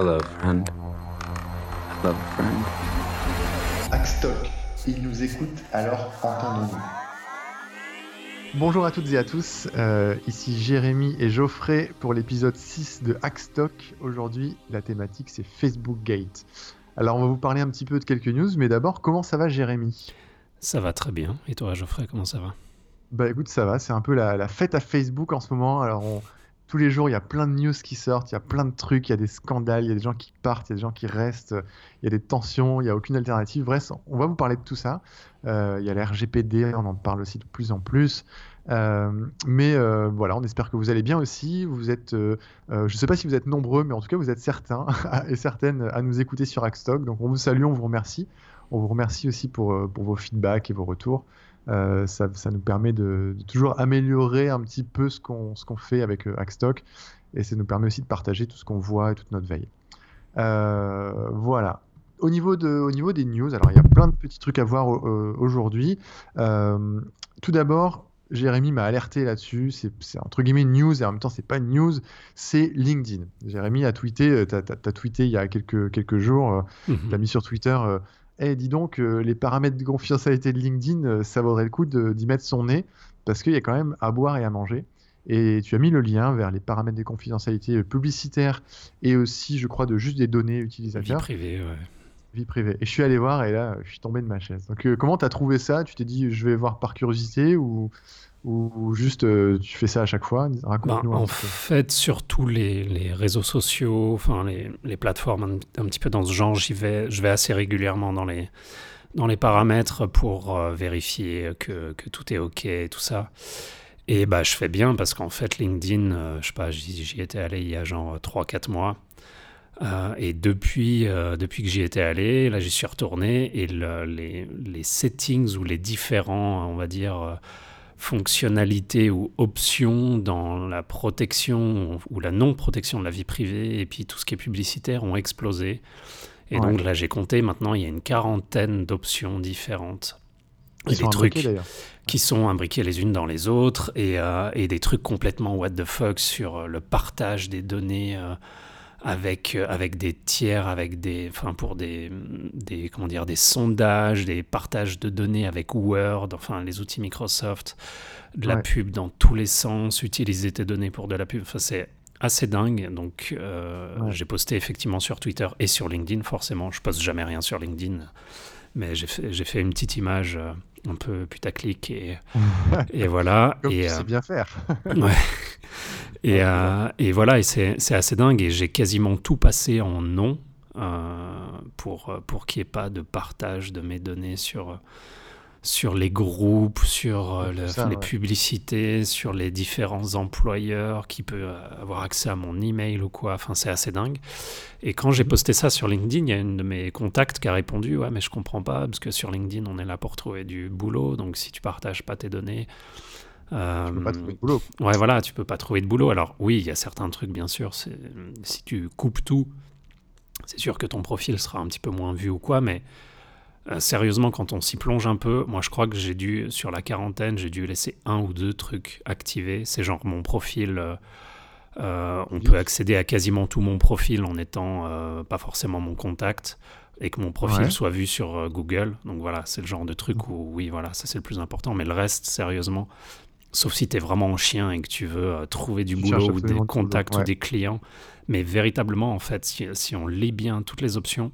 Hello, friend. Hello, friend. Hackstock, il nous écoute, alors entendons-nous. Bonjour à toutes et à tous, euh, ici Jérémy et Geoffrey pour l'épisode 6 de Hackstock. Aujourd'hui, la thématique c'est Facebook Gate. Alors on va vous parler un petit peu de quelques news, mais d'abord, comment ça va Jérémy? Ça va très bien. Et toi Geoffrey, comment ça va? Bah écoute, ça va, c'est un peu la, la fête à Facebook en ce moment. Alors on, tous les jours, il y a plein de news qui sortent, il y a plein de trucs, il y a des scandales, il y a des gens qui partent, il y a des gens qui restent, il y a des tensions, il n'y a aucune alternative. Bref, on va vous parler de tout ça. Euh, il y a la RGPD, on en parle aussi de plus en plus. Euh, mais euh, voilà, on espère que vous allez bien aussi. Vous êtes, je ne sais pas si vous êtes nombreux, mais en tout cas, vous êtes certains et certaines à nous écouter sur Hackstock. Donc, on vous salue, on vous remercie. On vous remercie aussi pour, pour vos feedbacks et vos retours. Euh, ça, nous permet de, toujours améliorer un petit peu ce qu'on fait avec euh, Hackstock et ça nous permet aussi de partager tout ce qu'on voit et toute notre veille. Euh, voilà. Au niveau, de, au niveau des news, alors il y a plein de petits trucs à voir aujourd'hui. tout d'abord, Jérémy m'a alerté là-dessus. C'est entre guillemets une news et en même temps, c'est pas une news. C'est LinkedIn. Jérémy a tweeté, tu as, tweeté il y a quelques, quelques jours, mm tu as mis sur Twitter eh, dis donc, euh, les paramètres de confidentialité de LinkedIn, euh, ça vaudrait le coup d'y mettre son nez, parce qu'il y a quand même à boire et à manger. Et tu as mis le lien vers les paramètres de confidentialité euh, publicitaire et aussi, je crois, de juste des données utilisateurs. Vie privée, ouais. Vie privée. Et je suis allé voir et là, je suis tombé de ma chaise. Donc, comment tu as trouvé ça? Tu t'es dit, je vais voir par curiosité ou ou juste euh, tu fais ça à chaque fois bah, En fait, sur tous les, réseaux sociaux, enfin les, les plateformes un, petit peu dans ce genre, j'y vais, je vais assez régulièrement dans les, dans les paramètres pour euh, vérifier que, que, tout est OK et tout ça. Et bah, je fais bien parce qu'en fait, LinkedIn, euh, je sais pas, j'y étais allé il y a genre 3-4 mois. et depuis, depuis que j'y étais allé, là j'y suis retourné et les, les, settings ou les différents, on va dire, fonctionnalités ou options dans la protection ou la non-protection de la vie privée et puis tout ce qui est publicitaire ont explosé. Et donc là, j'ai compté, maintenant, il y a une quarantaine d'options différentes. et des trucs qui sont imbriqués les unes dans les autres et, euh, et, des trucs complètement what the fuck sur le partage des données euh, avec, euh, avec des tiers, avec des, enfin pour des, des, comment dire, des sondages, des partages de données avec Word, enfin les outils Microsoft, de la pub dans tous les sens, utiliser tes données pour de la pub. Enfin, c'est assez dingue. Donc, euh, j'ai posté effectivement sur Twitter et sur LinkedIn, forcément. Je poste jamais rien sur LinkedIn, mais j'ai fait, j'ai fait une petite image euh, un peu putaclic et, et voilà. Comme et, tu sais bien faire. ouais. Et, et voilà, et c'est assez dingue. Et j'ai quasiment tout passé en non euh, pour, pour qu'il n'y ait pas de partage de mes données sur, sur les groupes, sur euh, les publicités, sur les différents employeurs qui peuvent avoir accès à mon email ou quoi. Enfin, c'est assez dingue. Et quand j'ai mhm. posté ça sur LinkedIn, il y a une de mes contacts qui a répondu Ouais, mais je comprends pas, parce que sur LinkedIn, on est là pour trouver du boulot. Donc, si tu partages pas tes données, euh, tu peux pas trouver de boulot. Ouais, voilà, tu peux pas trouver de boulot. Alors oui, il y a certains trucs, bien sûr. Si tu coupes tout, c'est sûr que ton profil sera un petit peu moins vu ou quoi, mais euh, sérieusement, quand on s'y plonge un peu, moi je crois que j'ai dû, sur la quarantaine, j'ai dû laisser un ou deux trucs activés. C'est genre mon profil. Euh, on peut accéder à quasiment tout mon profil en étant pas forcément mon contact et que mon profil soit vu sur Google. Donc voilà, c'est le genre de truc où oui, voilà, ça c'est le plus important. Mais le reste, sérieusement, Sauf si tu es vraiment un chien et que tu veux euh, trouver du boulot ou des contacts ou des clients. Mais véritablement, en fait, si, on lit bien toutes les options,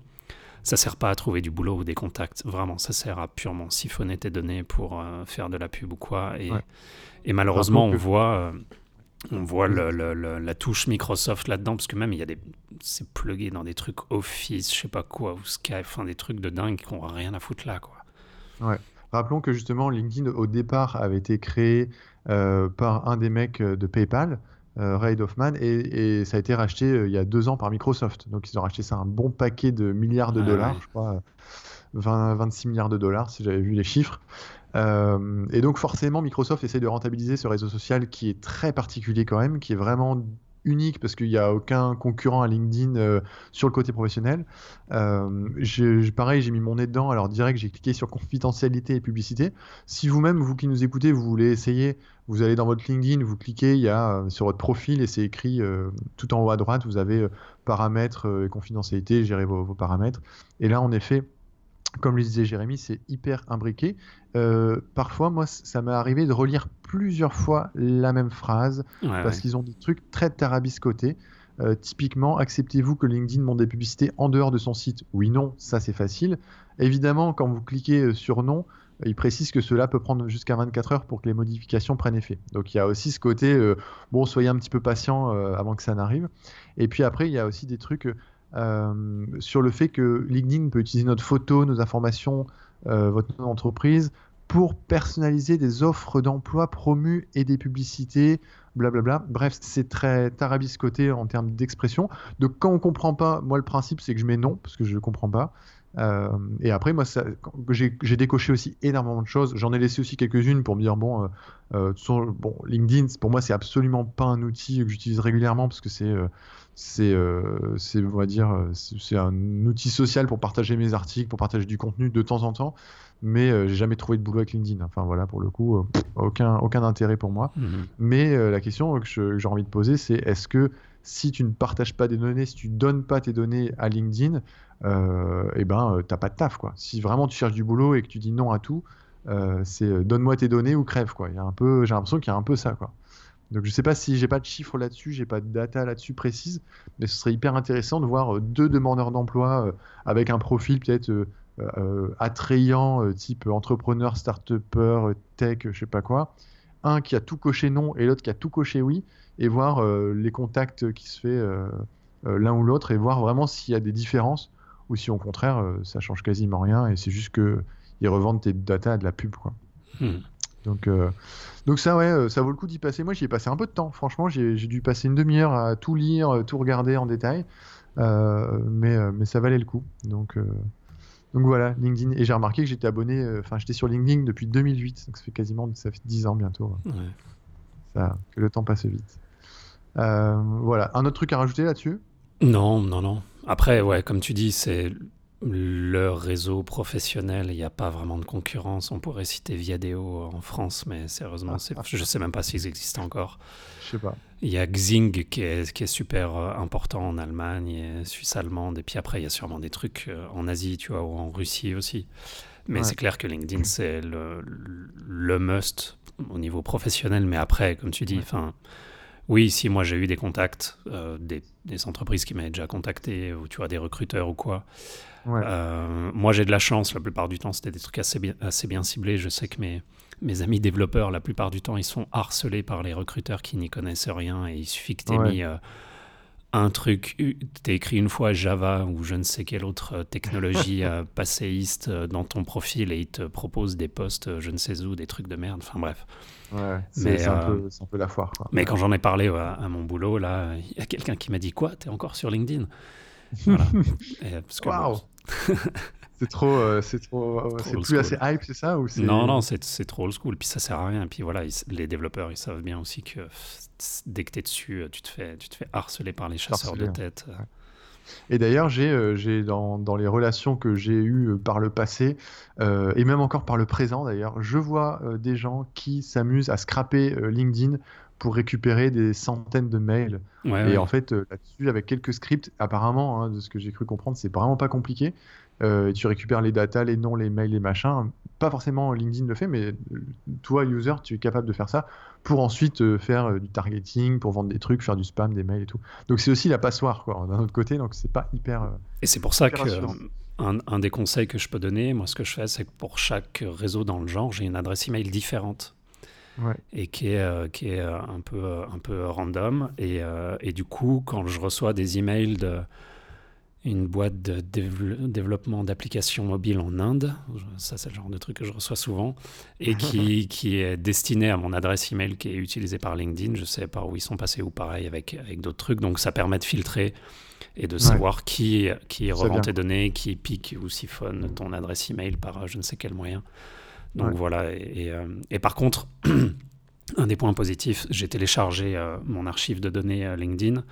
ça sert pas à trouver du boulot ou des contacts. Vraiment, ça sert à purement siphonner tes données pour euh, faire de la pub ou quoi. Et, et malheureusement, on voit, euh, on voit le, la touche Microsoft là-dedans, parce que même il y a des. C'est plugué dans des trucs Office, je sais pas quoi, ou Skype, enfin des trucs de dingue qui n'ont rien à foutre là, quoi. Ouais. Rappelons que justement, LinkedIn, au départ, avait été créé euh, par un des mecs euh, de PayPal, euh, Ray Hoffman, et, ça a été racheté il y a deux ans par Microsoft. Donc, ils ont racheté ça un bon paquet de milliards de dollars, je crois, 20, 26 milliards de dollars, si j'avais vu les chiffres. et donc, forcément, Microsoft essaie de rentabiliser ce réseau social qui est très particulier quand même, qui est vraiment unique parce qu'il n'y a aucun concurrent à LinkedIn euh, sur le côté professionnel. Euh, j'ai- pareil, j'ai mis mon nez dedans. Alors direct, j'ai cliqué sur confidentialité et publicité. Si vous-même, vous qui nous écoutez, vous voulez essayer, vous allez dans votre LinkedIn, vous cliquez, il y a euh, sur votre profil et c'est écrit tout en haut à droite, vous avez paramètres et confidentialité, gérer vos paramètres. Et là, en effet, comme le disait Jérémy, c'est hyper imbriqué. Euh, parfois, moi, ça m'est arrivé de relire plusieurs fois la même phrase Ouais, parce ouais. qu'ils ont des trucs très tarabiscotés. Euh, typiquement, acceptez-vous que LinkedIn monte des publicités en dehors de son site? Oui, non, ça c'est facile. Évidemment, quand vous cliquez euh, sur non, euh, il précise que cela peut prendre jusqu'à 24 heures pour que les modifications prennent effet. Donc il y a aussi ce côté, euh, bon, soyez un petit peu patient euh, avant que ça n'arrive. Et puis après, il y a aussi des trucs euh, sur le fait que LinkedIn peut utiliser notre photo, nos informations, euh, votre nom d'entreprise pour personnaliser des offres d'emploi promues et des publicités, blablabla. Bref, c'est très tarabiscoté en termes d'expression. Donc quand on comprend pas, moi le principe c'est que je mets non parce que je comprends pas. Euh, et après, moi, j'ai décoché aussi énormément de choses. J'en ai laissé aussi quelques-unes pour me dire bon, bon, LinkedIn, pour moi, c'est absolument pas un outil que j'utilise régulièrement parce que c'est, c'est, euh, c'est, on va dire, euh, c'est un outil social pour partager mes articles, pour partager du contenu de temps en temps. Mais euh, j'ai jamais trouvé de boulot avec LinkedIn. Enfin voilà, pour le coup, euh, aucun, aucun intérêt pour moi. Mhm. Mais euh, la question que j'ai envie de poser, c'est est-ce que si tu ne partages pas des données, si tu donnes pas tes données à LinkedIn, eh ben, t'as pas de taf, quoi. Si vraiment tu cherches du boulot et que tu dis non à tout, c'est donne-moi tes données ou crève, quoi. Il y a un peu, j'ai l'impression qu'il y a un peu ça, quoi. Donc je sais pas si j'ai pas de chiffres là-dessus, j'ai pas de data là-dessus précise, mais ce serait hyper intéressant de voir euh, deux demandeurs d'emploi euh, avec un profil peut-être euh, attrayant, type entrepreneur, start-upper, tech, je sais pas quoi. Un qui a tout coché non et l'autre qui a tout coché oui, et voir les contacts qui se fait l'un ou l'autre et voir vraiment s'il y a des différences ou si au contraire ça change quasiment rien et c'est juste que ils revendent tes data à de la pub quoi. Mhm. Donc, euh, donc ça, ouais, euh, ça vaut le coup d'y passer. Moi, j'y ai passé un peu de temps. Franchement, j'ai dû passer une demi-heure à tout lire, euh, tout regarder en détail. Euh, mais, mais ça valait le coup. Donc, euh, donc voilà, LinkedIn. Et j'ai remarqué que j'étais abonné, enfin, j'étais sur LinkedIn depuis 2008. Donc ça fait quasiment, ça fait 10 ans bientôt. Ouais. Ça, que le temps passe vite. Voilà. Un autre truc à rajouter là-dessus? Non, non, non. Après, ouais, comme tu dis, c'est le réseau professionnel. Il n'y a pas vraiment de concurrence. On pourrait citer Viadeo en France, mais sérieusement, Ah, ah. je ne sais même pas s'ils existent encore. Je sais pas. Il y a Xing qui est, qui est super euh, important en Allemagne et Suisse allemande. Et puis après, il y a sûrement des trucs euh, en Asie, tu vois, ou en Russie aussi. Mais Ouais. c'est clair que LinkedIn, c'est le, le must au niveau professionnel. Mais après, comme tu dis, Ouais. oui, si moi j'ai eu des contacts, euh, des, des entreprises qui m'avaient déjà contacté, ou tu vois, des recruteurs ou quoi. Ouais. Euh, moi, j'ai de la chance. La plupart du temps, c'était des trucs assez bien, assez bien ciblés. Je sais que mes, mes amis développeurs, la plupart du temps, ils sont harcelés par les recruteurs qui n'y connaissent rien. Et il suffit que tu aies Ouais. mis euh, un truc, tu écrit une fois Java ou je ne sais quelle autre euh, technologie euh, passéiste dans ton profil et ils te proposent des postes, je ne sais où, des trucs de merde. Enfin bref. Ouais. C'est un, euh, un peu la foire. Quoi. Mais quand j'en ai parlé à, à mon boulot, là, il y a quelqu'un qui m'a dit Quoi? T'es encore sur LinkedIn Voilà. Et, parce que, Waouh. C'est trop, euh, c'est trop, Trop c'est plus school. assez hype, c'est ça ou Non, non, c'est trop old school. Puis ça sert à rien. Puis voilà, ils- les développeurs, ils savent bien aussi que dès que tu es dessus, tu te fais, tu te fais harceler par les chasseurs Harceler, de tête. Et d'ailleurs, j'ai euh, dans, dans les relations que j'ai eues euh, par le passé, euh, et même encore par le présent d'ailleurs, je vois euh, des gens qui s'amusent à scraper euh, LinkedIn pour récupérer des centaines de mails. Ouais, Et ouais. en fait, euh, là-dessus, avec quelques scripts, apparemment, hein, de ce que j'ai cru comprendre, c'est vraiment pas compliqué. Euh, tu récupères les datas, les noms, les mails, les machins. Pas forcément LinkedIn le fait, mais euh, toi, user, tu es capable de faire ça pour ensuite euh, faire euh, du targeting, pour vendre des trucs, faire du spam, des mails et tout. Donc c'est aussi la passoire, quoi, d'un autre côté. Donc c'est pas hyper. Et c'est pour ça que un des conseils que je peux donner, moi, ce que je fais, c'est que pour chaque réseau dans le genre, j'ai une adresse email différente. Ouais. Et qui est, euh, qui est euh, un, peu, euh, un peu random. Et, et du coup, quand je reçois des emails de une boîte de dév- développement d'applications mobiles en Inde, ça c'est le genre de truc que je reçois souvent, et qui, qui est destiné à mon adresse email qui est utilisée par LinkedIn, je sais par où ils sont passés ou pareil avec, avec d'autres trucs, donc ça permet de filtrer et de savoir qui, qui revend tes données, qui pique ou siphonne ton adresse email par je ne sais quel moyen. Donc Ouais. voilà, et, et, euh, et par contre, un des points positifs, j'ai téléchargé euh, mon archive de données euh, LinkedIn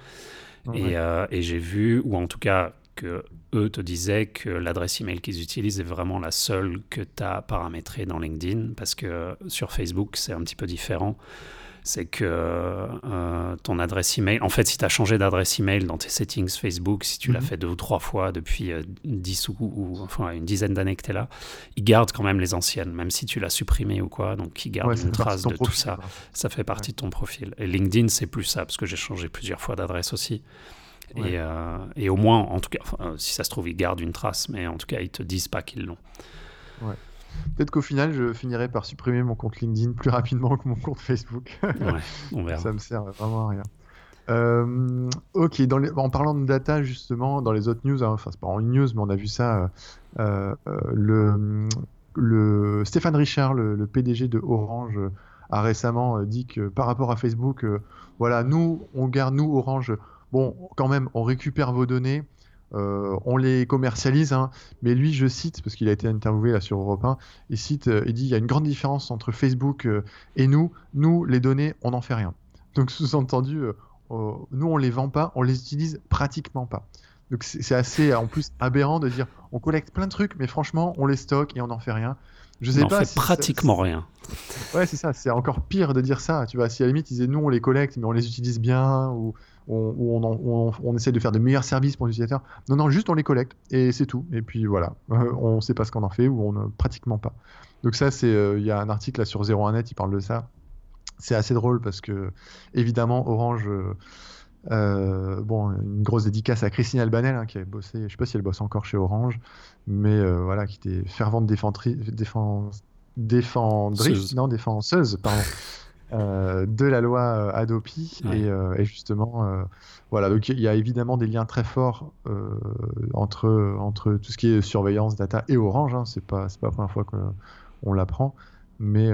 Ouais. et, euh, et j'ai vu, ou en tout cas que eux te disaient que l'adresse email qu'ils utilisent est vraiment la seule que tu as paramétrée dans LinkedIn, parce que sur Facebook, c'est un petit peu différent. C'est que euh, ton adresse email, en fait, si tu as changé d'adresse email dans tes settings Facebook, si tu l'as Mhm. fait deux ou trois fois depuis euh, 10 ou, ou- enfin une dizaine d'années que tu es là, ils gardent quand même les anciennes, même si tu l'as supprimé ou quoi, donc ils gardent Ouais, une trace de tout ça quoi. ça fait partie de ton profil. Et LinkedIn, c'est plus ça, parce que j'ai changé plusieurs fois d'adresse aussi. Ouais. Et, euh, et au moins, en tout cas, enfin, si ça se trouve, ils gardent une trace, mais en tout cas, ils te disent pas qu'ils l'ont. Peut-être qu'au final, je finirai par supprimer mon compte LinkedIn plus rapidement que mon compte Facebook. Ouais, on verra. Ça me sert vraiment à rien. Euh, ok, dans les- en parlant de data, justement, dans les autres news, hein, enfin, c'est pas en une news, mais on a vu ça, euh, euh, le, le Stéphane Richard, le, le PDG de Orange, a récemment dit que par rapport à Facebook, voilà, nous, on garde, nous, Orange, bon, quand même, on récupère vos données, euh, on les commercialise, hein, mais lui, je cite, parce qu'il a été interviewé là sur Europe 1, il cite, euh, il dit, il y a une grande différence entre Facebook euh, et nous. Nous, les données, on n'en fait rien. Donc, sous-entendu, nous, on les vend pas, on les utilise pratiquement pas. Donc, c'est assez, en plus, aberrant de dire, on collecte plein de trucs, mais franchement, on les stocke et on n'en fait rien. Je sais on pas fait si pratiquement rien. Ouais, c'est ça, c'est encore pire de dire ça. Tu vois, si à la limite, ils disaient nous, on les collecte, mais on les utilise bien, ou on, ou on, en- on- on essaie de faire de meilleurs services pour les utilisateurs. Non, non, juste on les collecte, et c'est tout. Et puis voilà, on sait pas ce qu'on en fait, ou on ne pratiquement pas. Donc, ça, c'est. euh, Il y a un article là sur 01net, il parle de ça. C'est assez drôle parce que, évidemment, Orange. euh, euh, bon, une grosse dédicace à Christine Albanel hein, qui avait bossé, je sais pas si elle bosse encore chez Orange, mais voilà, qui était fervente défendri- défend- défendrice, Seuse. non défenseuse, pardon, euh, de la loi euh, Adopi Ouais. et, euh, et justement, euh, voilà, donc il y a évidemment des liens très forts entre entre tout ce qui est surveillance, data et Orange. Hein, c'est pas c'est pas la première fois qu'on l'apprend. Mais,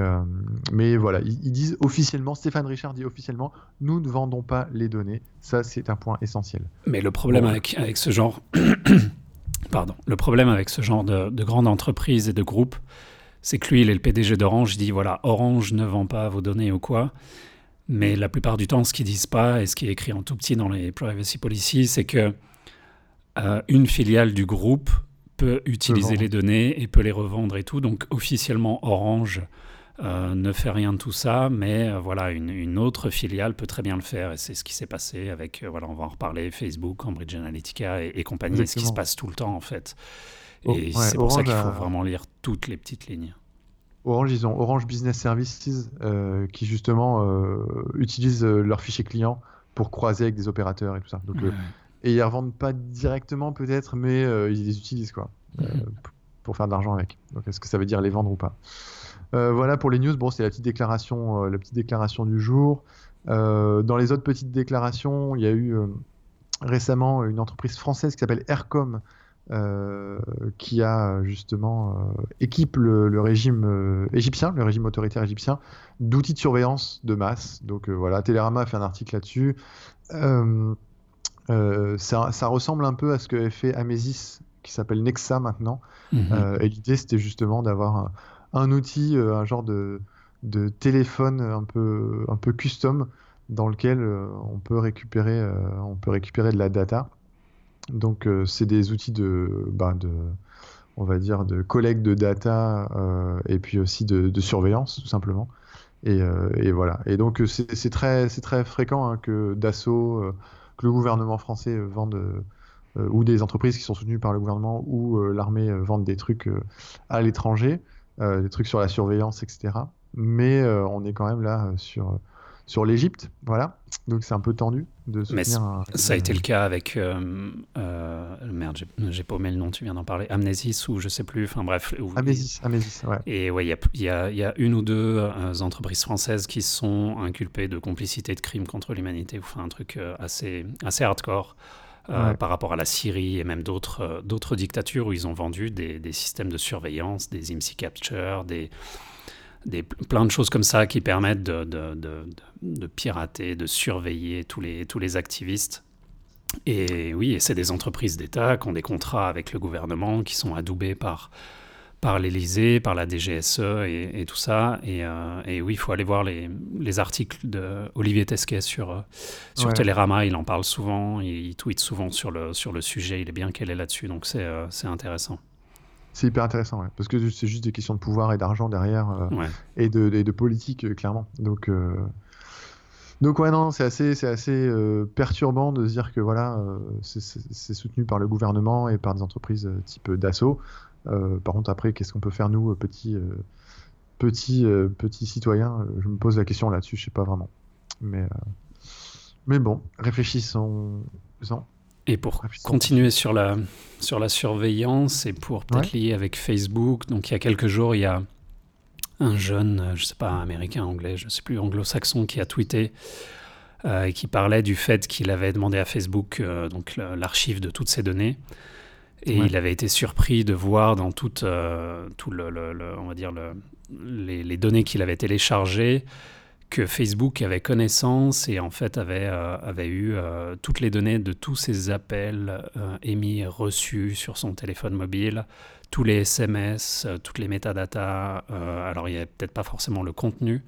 mais voilà, ils, ils disent officiellement, Stéphane Richard dit officiellement, nous ne vendons pas les données. Ça, c'est un point essentiel. Mais le problème Bon. avec, avec ce genre, pardon, le problème avec ce genre de, de grandes entreprises et de groupes, c'est que lui, il est le PDG d'Orange, il dit voilà, Orange ne vend pas vos données ou quoi. Mais la plupart du temps, ce qu'ils disent pas et ce qui est écrit en tout petit dans les privacy policies, c'est que euh, une filiale du groupe peut utiliser les données et peut les revendre et tout. Donc officiellement, Orange euh, ne fait rien de tout ça, mais euh, voilà, une, une autre filiale peut très bien le faire. Et c'est ce qui s'est passé avec, voilà, on va en reparler, Facebook, Cambridge Analytica et, et compagnie, et ce qui se Exactement. passe tout le temps en fait. Oh, Et ouais, c'est pour ça qu'il faut a- vraiment lire toutes les petites lignes. Orange, ils ont Orange Business Services euh, qui justement euh, utilisent euh, leurs fichiers clients pour croiser avec des opérateurs et tout ça. Donc, euh, Ouais. et ils ne revendent pas directement peut-être, mais euh, ils les utilisent quoi, euh, Mhm. pour faire de l'argent avec. Donc est-ce que ça veut dire les vendre ou pas? Euh, Voilà pour les news. Bon, c'est la petite déclaration, euh, la petite déclaration du jour. Euh, dans les autres petites déclarations, il y a eu euh, récemment une entreprise française qui s'appelle Aircom. Euh, qui a justement euh, équipe le, le régime euh, égyptien, le régime autoritaire égyptien, d'outils de surveillance de masse. Donc euh, voilà, Télérama a fait un article là-dessus. Euh, euh, ça, ça ressemble un peu à ce que fait Amesis, qui s'appelle Nexa maintenant. Mhm. Euh, et l'idée, c'était justement d'avoir un, un outil, euh, un genre de, de téléphone un peu, un peu custom dans lequel euh, on, peut récupérer, euh, on peut récupérer de la data. Donc, euh, c'est des outils de, bah, de, on va dire, de collecte de data euh, et puis aussi de, surveillance, tout simplement. Et, euh, voilà. Et donc, c'est très, très fréquent hein, que Dassault, que le gouvernement français vende, ou des entreprises qui sont soutenues par le gouvernement, ou l'armée vendent des trucs à l'étranger, des trucs sur la surveillance, etc. Mais on est quand même là sur, sur l'Égypte, voilà. Donc c'est un peu tendu de soutenir. un- Ça a été le cas avec. euh, euh, merde, j'ai- paumé le nom, tu viens d'en parler. Amnesis ou je sais plus, enfin bref. où- Amesis, Amesis, ouais. Et ouais, il y a, y, y une ou deux euh, entreprises françaises qui sont inculpées de complicité de crimes contre l'humanité, enfin un truc euh, assez, assez hardcore. euh, Ouais. par rapport à la Syrie et même d'autres euh, dictatures où ils ont vendu des, des systèmes de surveillance, des IMSI capture, des, des plein de choses comme ça qui permettent de, de, de, de- de pirater, de surveiller tous les, tous les activistes. Et oui, et c'est des entreprises d'État qui ont des contrats avec le gouvernement, qui sont adoubés par, par l'Elysée, par la DGSE et, tout ça. Et, et, oui, il faut aller voir les, les articles de Olivier Tesquet sur, sur Télérama. Il en parle souvent, il, il, tweet souvent sur le, sur le sujet. Il est bien qu'elle est là-dessus, donc c'est intéressant. C'est hyper intéressant, parce que c'est juste des questions de pouvoir et d'argent derrière, et, de, de, politique, clairement. Donc, donc ouais, non, c'est assez, c'est assez euh, perturbant de se dire que voilà, euh, c'est soutenu par le gouvernement et par des entreprises euh, type Dassault. par contre, après, qu'est-ce qu'on peut faire nous, petits, petits, petits citoyens? Je me pose la question là-dessus, je sais pas vraiment. Mais, mais bon, réfléchissons-en. Et pour continuer sur la, sur la surveillance et pour peut-être lier avec Facebook, donc il y a quelques jours, il y a un jeune, euh, je sais pas, américain, anglais, je sais plus, anglo-saxon, qui a tweeté euh, et qui parlait du fait qu'il avait demandé à Facebook euh, donc l'archive de toutes ses données. Et il avait été surpris de voir dans tout le, on va dire le, les, données qu'il avait téléchargées que Facebook avait connaissance et en fait avait, avait eu toutes les données de tous ses appels émis et reçus sur son téléphone mobile, tous les SMS, euh, toutes les métadatas. Euh, alors, il n'y avait peut-être pas forcément le contenu,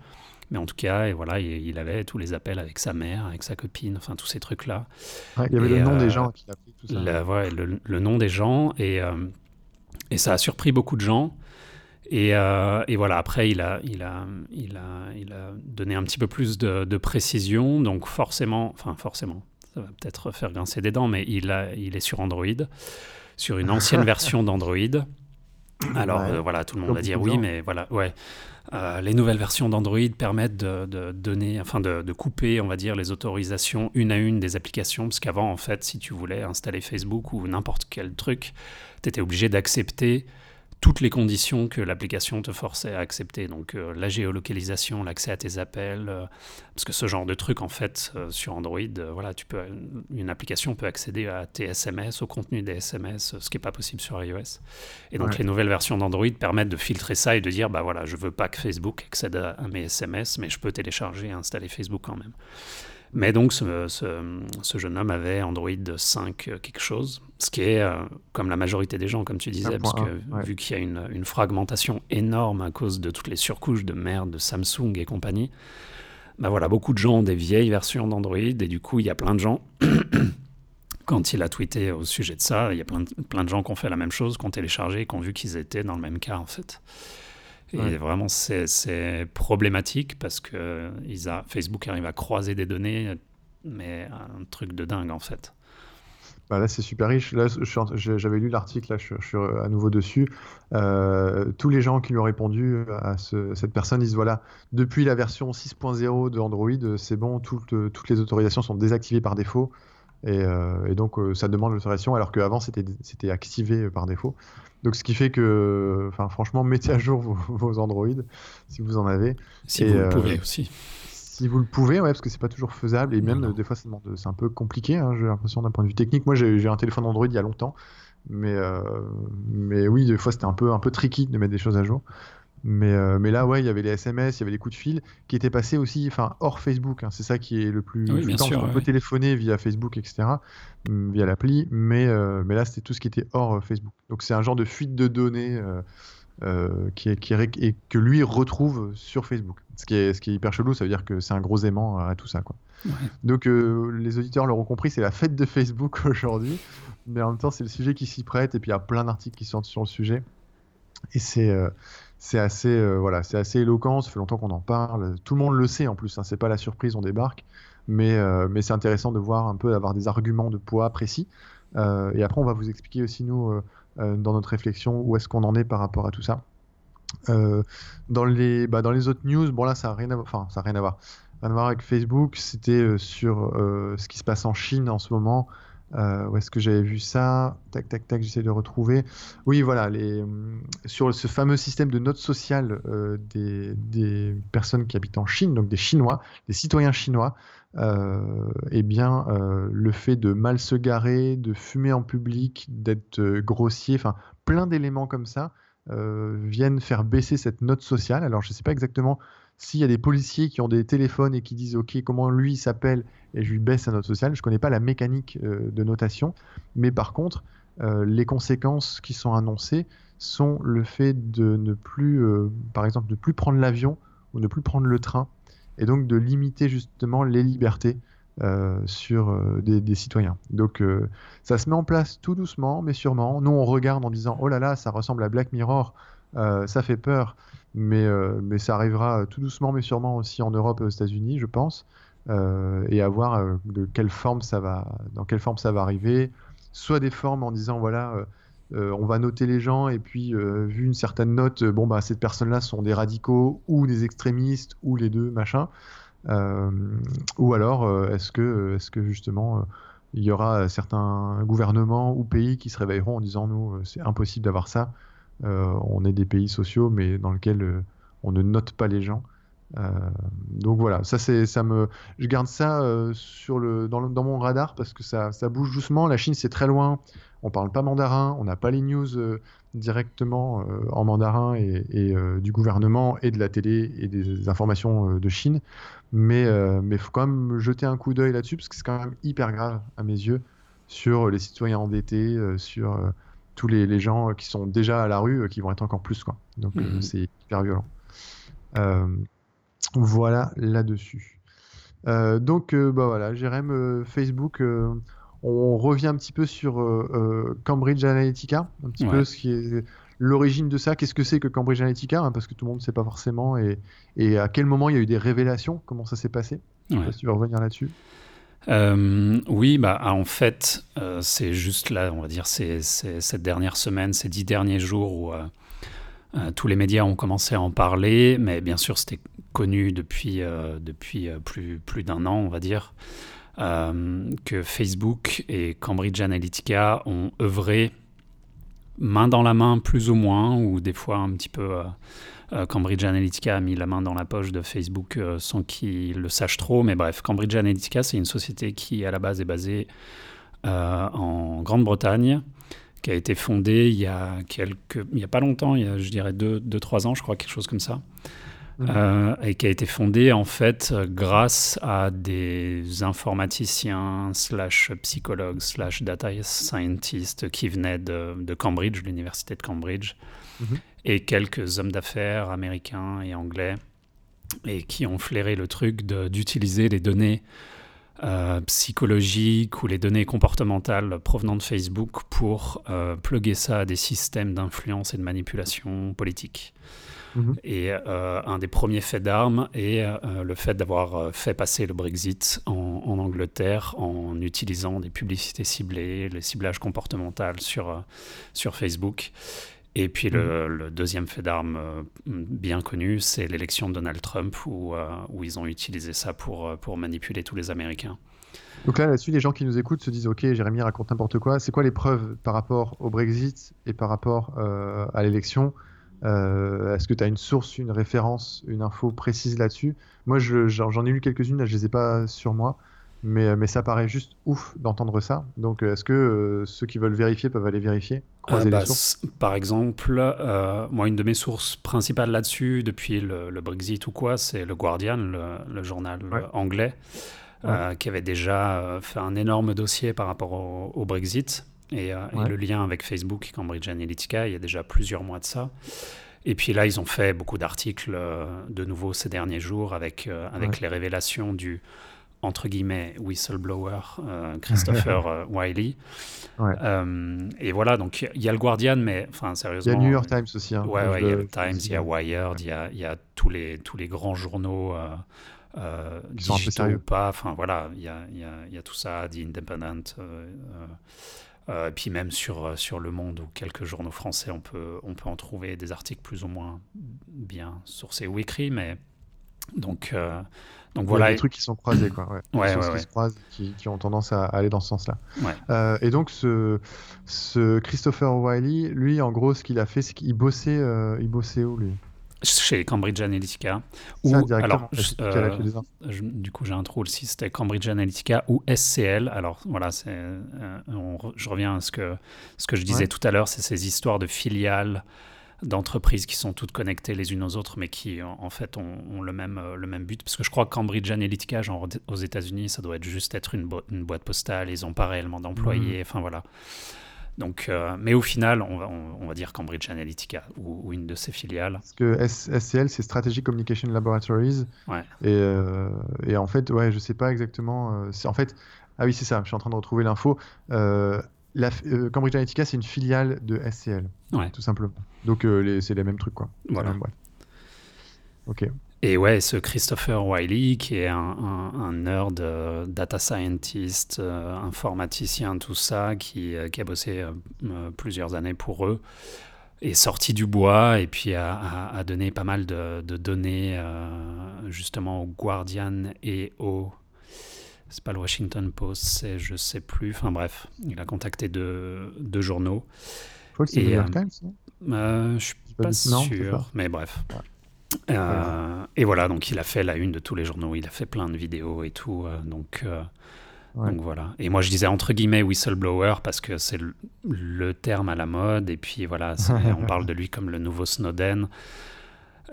mais en tout cas, et voilà, il, avait tous les appels avec sa mère, avec sa copine, enfin, tous ces trucs-là. il y avait le nom des euh, gens qui tout ça. le, nom des gens, et, et ça a surpris beaucoup de gens. Et, et, voilà, après, il a, il, a, il, a, il a donné un petit peu plus de, de précision. Donc, forcément, enfin, forcément, ça va peut-être faire grincer des dents, mais il, a, il est sur Android sur une ancienne version d'Android. Alors euh, voilà, tout le monde va dire oui, mais voilà, ouais. Euh, les nouvelles versions d'Android permettent de, donner, enfin de, de, couper, on va dire, les autorisations une à une des applications, parce qu'avant, en fait, si tu voulais installer Facebook ou n'importe quel truc, tu étais obligé d'accepter toutes les conditions que l'application te forçait à accepter. Donc euh, la géolocalisation, l'accès à tes appels, euh, parce que ce genre de truc en fait euh, sur Android, voilà, tu peux une application peut accéder à tes SMS, au contenu des SMS, ce qui n'est pas possible sur iOS. Et donc les nouvelles versions d'Android permettent de filtrer ça et de dire bah voilà, je veux pas que Facebook accède à mes SMS, mais je peux télécharger et installer Facebook quand même. Mais donc, ce, ce, jeune homme avait Android 5 euh, quelque chose, ce qui est, euh, comme la majorité des gens, comme tu disais, parce que vu qu'il y a une, une, fragmentation énorme à cause de toutes les surcouches de merde de Samsung et compagnie, bah voilà, beaucoup de gens ont des vieilles versions d'Android, et du coup, il y a plein de gens, quand il a tweeté au sujet de ça, il y a plein de, plein de gens qui ont fait la même chose, qui ont téléchargé, qui ont vu qu'ils étaient dans le même cas, en fait. Et vraiment, c'est problématique parce que ils a, Facebook arrive à croiser des données, mais un truc de dingue en fait. Bah là, c'est super riche. Là, j'avais lu l'article, là, je, suis à nouveau dessus. Euh, tous les gens qui lui ont répondu à cette personne disent voilà, depuis la version 6.0 de Android, c'est bon, toutes les autorisations sont désactivées par défaut. Et, euh, donc, euh, ça demande l'autorisation, alors qu'avant, c'était activé par défaut. Donc, ce qui fait que, enfin, franchement, mettez à jour vos, Android si vous en avez. Si vous le pouvez euh, aussi. Si vous le pouvez, ouais, parce que c'est pas toujours faisable et même des fois, c'est un peu compliqué. Hein, j'ai l'impression d'un point de vue technique. Moi, j'ai un téléphone Android il y a longtemps, mais mais oui, des fois, c'était un peu un peu tricky de mettre des choses à jour. Mais, euh, mais là, ouais, il y avait les SMS, il y avait les coups de fil qui étaient passés aussi enfin, hors Facebook. Hein. c'est ça qui est le plus. Oui, bien sûr, on peut téléphoner via Facebook, etc., mm, via l'appli, mais, euh, mais là, c'était tout ce qui était hors euh, Facebook. Donc, c'est un genre de fuite de données qui, est, qui est, et que lui retrouve sur Facebook. Ce qui, est, ce qui est hyper chelou, ça veut dire que c'est un gros aimant à tout ça. Quoi. Donc, les auditeurs l'auront compris, c'est la fête de Facebook aujourd'hui, mais en même temps, c'est le sujet qui s'y prête, et puis il y a plein d'articles qui sortent sur le sujet. Et c'est c'est assez, euh, voilà, c'est assez éloquent. Ça fait longtemps qu'on en parle. Tout le monde le sait en plus. Hein, c'est pas la surprise, on débarque. Mais, euh, mais c'est intéressant de voir un peu, d'avoir des arguments de poids précis. Euh, et après, on va vous expliquer aussi nous, dans notre réflexion, où est-ce qu'on en est par rapport à tout ça. dans les, bah, dans les autres news, bon là, ça n'a rien à, a rien à voir. Rien à voir avec Facebook. C'était sur ce qui se passe en Chine en ce moment. Euh, où est-ce que j'avais vu ça? Tac, tac, tac, j'essaie de retrouver. Oui, voilà, les, sur ce fameux système de notes sociales euh, des, personnes qui habitent en Chine, donc des Chinois, des citoyens chinois, euh, eh bien, le fait de mal se garer, de fumer en public, d'être grossier, enfin, plein d'éléments comme ça viennent faire baisser cette note sociale. Alors, je ne sais pas exactement s'il y a des policiers qui ont des téléphones et qui disent OK, comment lui s'appelle et je lui baisse sa note sociale, je ne connais pas la mécanique euh, de notation, mais par contre, euh, les conséquences qui sont annoncées sont le fait de ne plus, euh, par exemple, de plus prendre l'avion ou ne plus prendre le train, et donc de limiter justement les libertés sur des, des citoyens. Donc ça se met en place tout doucement, mais sûrement. Nous, on regarde en disant, oh là là, ça ressemble à Black Mirror, ça fait peur, mais, euh, mais ça arrivera tout doucement, mais sûrement aussi en Europe et aux États-Unis, je pense, euh, et à voir euh, de quelle forme ça va, dans quelle forme ça va arriver. Soit des formes en disant, voilà, euh, euh, on va noter les gens, et puis, euh, vu une certaine note, euh, bon, bah, ces personnes-là sont des radicaux, ou des extrémistes, ou les deux, machin. Euh, ou alors, euh, est-ce que, est-ce que justement, euh, il y aura certains gouvernements ou pays qui se réveilleront en disant, nous, euh, c'est impossible d'avoir ça. Euh, on est des pays sociaux, mais dans lesquels euh, on ne note pas les gens. Euh, donc voilà, ça c'est, ça me, je garde ça dans, mon radar parce que ça, ça bouge doucement. La Chine c'est très loin, on parle pas mandarin, on n'a pas les news directement en mandarin et, du gouvernement et de la télé et des informations de Chine, mais il faut quand même jeter un coup d'œil là-dessus parce que c'est quand même hyper grave à mes yeux sur les citoyens endettés, sur tous les, les gens qui sont déjà à la rue, euh, qui vont être encore plus quoi. Donc euh, Mhm. c'est hyper violent. Euh, voilà là-dessus. Euh, donc, euh, bah voilà, Jérém, euh, Facebook, euh, on revient un petit peu sur euh, euh, Cambridge Analytica, un petit Ouais. peu ce qui est l'origine de ça, qu'est-ce que c'est que Cambridge Analytica, hein, parce que tout le monde ne sait pas forcément, et, et à quel moment il y a eu des révélations, comment ça s'est passé. Je sais Ouais. pas si tu veux revenir là-dessus. Euh, oui, bah, ah, en fait, euh, c'est juste là, on va dire, c'est cette dernière semaine, ces dix derniers jours où euh, tous les médias ont commencé à en parler, mais bien sûr, c'était connu depuis, depuis plus, plus d'un an, on va dire, que Facebook et Cambridge Analytica ont œuvré main dans la main, plus ou moins, ou des fois un petit peu. Euh, Cambridge Analytica a mis la main dans la poche de Facebook euh, sans qu'il le sache trop. Mais bref, Cambridge Analytica, c'est une société qui, à la base, est basée euh, en Grande-Bretagne, qui a été fondée il y a, quelques, il y a pas longtemps, il y a, je dirais, 2-3 deux, deux, trois ans, je crois, quelque chose comme ça. Euh, et qui a été fondée en fait grâce à des informaticiens slash psychologues slash data scientists qui venaient de, de Cambridge, l'université de Cambridge, Mhm. Et quelques hommes d'affaires américains et anglais, et qui ont flairé le truc d'utiliser les données euh, psychologiques ou les données comportementales provenant de Facebook pour euh, plugger ça à des systèmes d'influence et de manipulation politique. Mhm. Et euh, un des premiers faits d'armes est euh, le fait d'avoir fait passer le Brexit en, en Angleterre en utilisant des publicités ciblées, le ciblage comportemental sur, sur Facebook. Et puis le, le deuxième fait d'armes euh, bien connu, c'est l'élection de Donald Trump où, euh, où ils ont utilisé ça pour, euh, pour manipuler tous les Américains. Donc là, là-dessus, les gens qui nous écoutent se disent Ok, Jérémy raconte n'importe quoi. C'est quoi les preuves par rapport au Brexit et par rapport euh, à l'élection? Euh, Est-ce que tu as une source, une référence, une info précise là-dessus? Moi, je- j'en j'en ai lu quelques-unes, là, je les ai pas sur moi, mais, mais ça paraît juste ouf d'entendre ça. Donc, euh, est-ce que euh, ceux qui veulent vérifier peuvent aller vérifier Croiser Euh, bah, les sources s- par exemple, euh, moi, une de mes sources principales là-dessus, depuis le, le Brexit ou quoi, c'est le Guardian, le, le journal Ouais. euh, anglais, euh, qui avait déjà euh, fait un énorme dossier par rapport au, au Brexit. Et, euh, le lien avec Facebook et Cambridge Analytica, il y a déjà plusieurs mois de ça. Et puis là, ils ont fait beaucoup d'articles euh, de nouveau ces derniers jours avec, euh, avec Ouais. les révélations du entre guillemets whistleblower euh, Christopher euh, Wiley. Ouais. Euh, et voilà, donc il y a le Guardian, mais enfin Il y sérieusement. a New York Times aussi. hein. Ouais, Je ouais, il y a le- Times, il y a Wired, il y a, il y a tous, les, tous les grands journaux euh, Qui sont un peu sérieux. ou pas. Enfin voilà, il y a, il y a, il y a tout ça, The Independent. et puis même sur, sur Le Monde ou quelques journaux français, on peut, on peut en trouver des articles plus ou moins bien sourcés ou écrits. Mais donc, donc Il y a voilà. des trucs qui sont croisés, quoi. Ouais. Qui se croisent, qui, qui ont tendance à, aller dans ce sens-là. Euh, et donc, ce, ce Christopher Wiley, lui, en gros, ce qu'il a fait, c'est qu'il bossait, euh, il bossait où, lui? Chez Cambridge Analytica. Ou, alors, je- euh, Je- du coup, j'ai un trou aussi, c'était Cambridge Analytica ou SCL. Alors voilà, c'est, euh, je reviens à ce que, ce que je disais tout à l'heure, c'est ces histoires de filiales d'entreprises qui sont toutes connectées les unes aux autres, mais qui en, en fait ont, ont le, même, euh, le même but. Parce que je crois que Cambridge Analytica, genre aux États-Unis, ça doit être juste être une, bo- une boîte postale, ils n'ont pas réellement d'employés, Mhm. enfin voilà. Donc, euh, mais au final, on va, on, va dire Cambridge Analytica ou, une de ses filiales. Parce que SCL, c'est Strategic Communication Laboratories. Ouais. Et, euh, et, en fait, ouais, je sais pas exactement. En fait, ah oui, c'est ça. Je suis en train de retrouver l'info. La, Cambridge Analytica, c'est une filiale de SCL, ouais. tout simplement. Donc, c'est les mêmes trucs, quoi. Voilà. Ok. Et ouais, ce Christopher Wiley, qui est un, nerd, euh, data scientist, euh, informaticien, tout ça, qui, euh, a bossé plusieurs années pour eux, est sorti du bois et puis a, donné pas mal de, données justement au Guardian et au. C'est pas le Washington Post, c'est je sais plus. Enfin bref, il a contacté deux, journaux. Je crois que c'est New York Times, non? Je suis pas, sûr, mais bref. Euh, et voilà, donc il a fait la une de tous les journaux, il a fait plein de vidéos et tout. Euh, donc, euh, donc voilà. Et moi je disais entre guillemets whistleblower parce que c'est le, terme à la mode. Et puis voilà, on parle de lui comme le nouveau Snowden.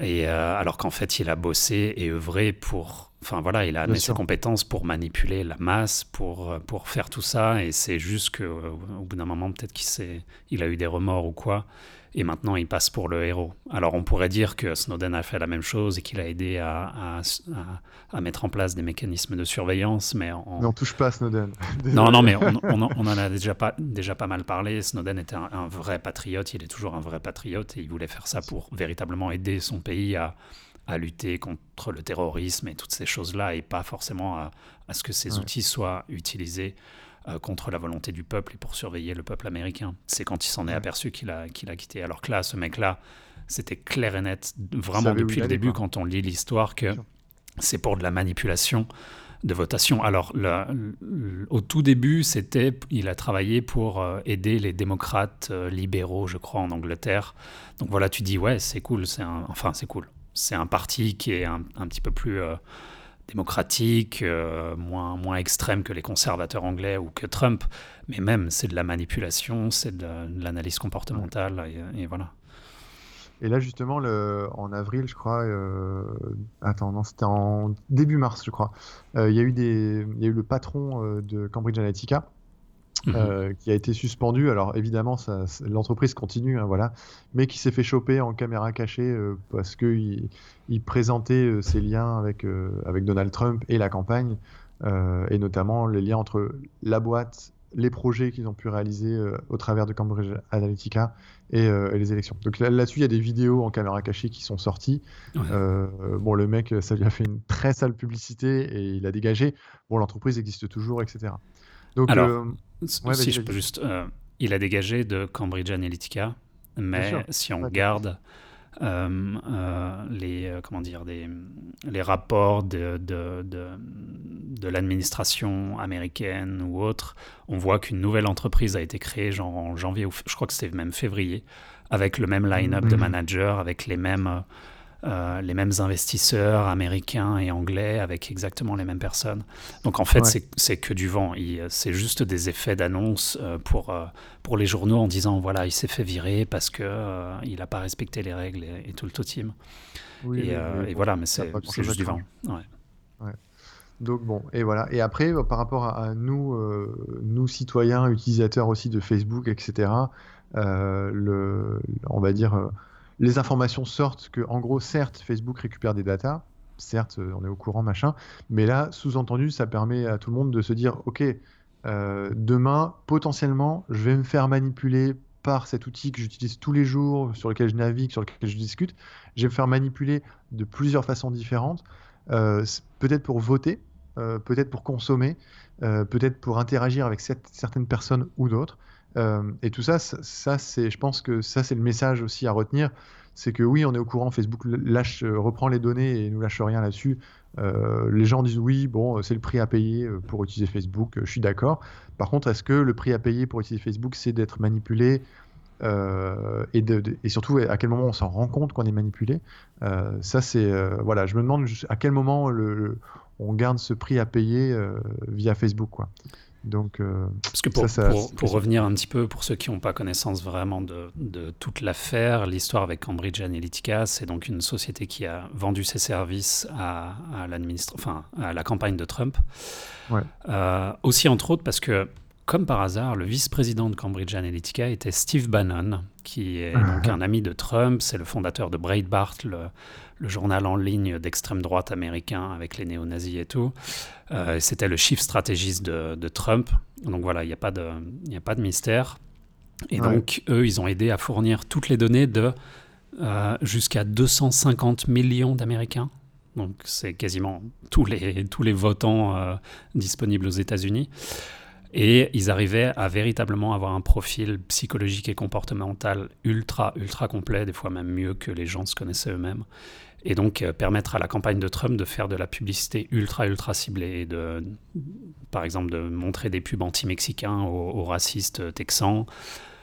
Et alors qu'en fait il a bossé et œuvré pour. Enfin voilà, il a amené ses compétences pour manipuler la masse, pour, pour faire tout ça. Et c'est juste qu'au bout d'un moment, peut-être qu'il il a eu des remords ou quoi et maintenant il passe pour le héros. Alors on pourrait dire que Snowden a fait la même chose et qu'il a aidé à, à, mettre en place des mécanismes de surveillance, mais on... on touche pas à Snowden. non, non, mais on, on, en a déjà pas, déjà pas mal parlé. Snowden était un, vrai patriote, il est toujours un vrai patriote et il voulait faire ça pour véritablement aider son pays à, à lutter contre le terrorisme et toutes ces choses-là et pas forcément à, ce que ces outils soient utilisés euh, contre la volonté du peuple et pour surveiller le peuple américain. C'est quand il s'en est aperçu qu'il a, qu'il a quitté. Alors que là, ce mec-là, c'était clair et net, vraiment depuis le début, quand on lit l'histoire, que c'est pour de la manipulation de votation. Alors, au tout début, c'était, il a travaillé pour euh, aider les démocrates euh, libéraux, je crois, en Angleterre. Donc voilà, tu dis, ouais, c'est cool, c'est enfin, c'est cool. C'est un parti qui est un, petit peu plus démocratique, euh, moins, moins extrême que les conservateurs anglais ou que Trump, mais même c'est de la manipulation, c'est de, l'analyse comportementale, et, voilà. Et là, justement, le, en avril, je crois, euh, attends, non, c'était en début mars, je crois, euh, il y, a eu des, y a eu le patron de Cambridge Analytica Mhm. Euh, qui a été suspendu. Alors évidemment, l'entreprise continue, hein, voilà, mais qui s'est fait choper en caméra cachée euh, parce qu'il il présentait euh, ses liens avec, avec Donald Trump et la campagne, et notamment les liens entre la boîte, les projets qu'ils ont pu réaliser au travers de Cambridge Analytica et, les élections. Donc là-dessus, il y a des vidéos en caméra cachée qui sont sorties. bon, le mec, ça lui a fait une très sale publicité et il a dégagé. Bon, l'entreprise existe toujours, etc. Donc, Alors, si je peux juste, euh, il a dégagé de Cambridge Analytica, mais si on garde euh, euh, les, comment dire, des, les rapports de, de, de, de l'administration américaine ou autre, on voit qu'une nouvelle entreprise a été créée genre en janvier, ou je crois que c'était même février, avec le même line-up de mm-hmm. managers, avec les mêmes euh, les mêmes investisseurs américains et anglais avec exactement les mêmes personnes. Donc en fait, c'est que du vent. C'est juste des effets d'annonce euh, pour, euh, pour les journaux en disant voilà, il s'est fait virer parce qu'il il n'a pas respecté les règles et, tout le totim. et, voilà, mais c'est juste du vent. Donc bon, et voilà. Et après, par rapport à, nous, nous citoyens, utilisateurs aussi de Facebook, etc., le, on va dire les informations sortent que, en gros, certes, Facebook récupère des datas, certes, euh, on est au courant, machin, mais là, sous-entendu, ça permet à tout le monde de se dire, ok, euh, demain, potentiellement, je vais me faire manipuler par cet outil que j'utilise tous les jours, sur lequel je navigue, sur lequel je discute, je vais me faire manipuler de plusieurs façons différentes, euh, peut-être pour voter, peut-être pour consommer, peut-être pour interagir avec certaines personnes ou d'autres. Euh, et tout ça, ça, c'est, je pense que ça, c'est le message aussi à retenir. C'est que oui, on est au courant, Facebook euh, reprend les données et nous lâche rien là-dessus. Euh, les gens disent oui, bon, c'est le prix à payer pour utiliser Facebook, je suis d'accord. Par contre, est-ce que le prix à payer pour utiliser Facebook, c'est d'être manipulé et, surtout à quel moment on s'en rend compte qu'on est manipulé Ça, c'est voilà, je me demande à quel moment on garde ce prix à payer via Facebook, quoi. Donc, euh, Parce que pour, pour, revenir un petit peu, pour ceux qui n'ont pas connaissance vraiment de, de toute l'affaire, l'histoire avec Cambridge Analytica, c'est donc une société qui a vendu ses services à, à, enfin, à la campagne de Trump. Ouais. Euh, aussi, entre autres, parce que comme par hasard, le vice-président de Cambridge Analytica était Steve Bannon, qui est donc un ami de Trump. C'est le fondateur de Breitbart, le, le journal en ligne d'extrême droite américain avec les néo-nazis et tout. Euh, C'était le chief stratégiste de, de Trump. Donc voilà, il n'y a, pas de- a pas de mystère. Et Ouais. donc, eux, ils ont aidé à fournir toutes les données de euh, jusqu'à 250 millions d'Américains. Donc, c'est quasiment tous les, tous les votants euh, disponibles aux États-Unis. Et ils arrivaient à véritablement avoir un profil psychologique et comportemental ultra, ultra complet, des fois même mieux que les gens se connaissaient eux-mêmes. Et donc, euh, permettre à la campagne de Trump de faire de la publicité ultra, ultra ciblée. Et de, par exemple, de montrer des pubs anti-mexicains aux, aux racistes texans,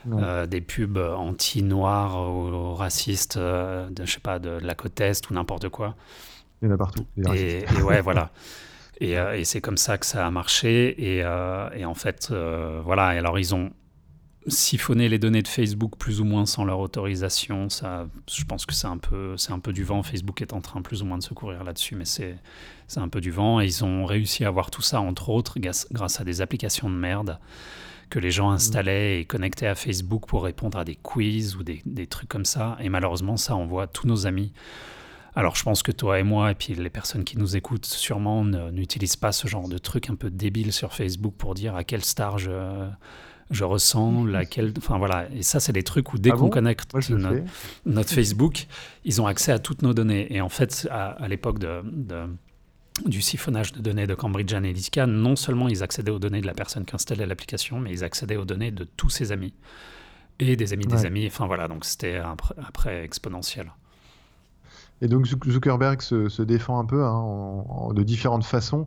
Ouais. euh, des pubs anti-noirs aux, racistes euh, de, je sais pas, de la côte Est ou n'importe quoi. Il y en a partout. et ouais, voilà. Et, euh, et c'est comme ça que ça a marché. Et, euh, en fait, euh, voilà. Alors, ils ont siphonné les données de Facebook plus ou moins sans leur autorisation. Ça, je pense que c'est un peu, un peu du vent. Facebook est en train plus ou moins de se courir là-dessus, mais c'est, un peu du vent. Et ils ont réussi à avoir tout ça, entre autres, grâce, à des applications de merde que les gens installaient et connectaient à Facebook pour répondre à des quiz ou des trucs comme ça. Et malheureusement, ça envoie tous nos amis alors, je pense que toi et moi, et puis les personnes qui nous écoutent, sûrement n'utilisent pas ce genre de truc un peu débile sur Facebook pour dire à quelle star je, je ressemble, à quel. Enfin voilà. Et ça, c'est des trucs où dès Ah qu'on bon connecte Moi, notre, Facebook, ils ont accès à toutes nos données. Et en fait, à, à l'époque de, de- du siphonnage de données de Cambridge Analytica, non seulement ils accédaient aux données de la personne qui installait l'application, mais ils accédaient aux données de tous ses amis. Et des amis des Ouais. amis. Enfin voilà, donc c'était après, après exponentiel. Et donc Zuck- Zuckerberg se, défend un peu hein, de différentes façons.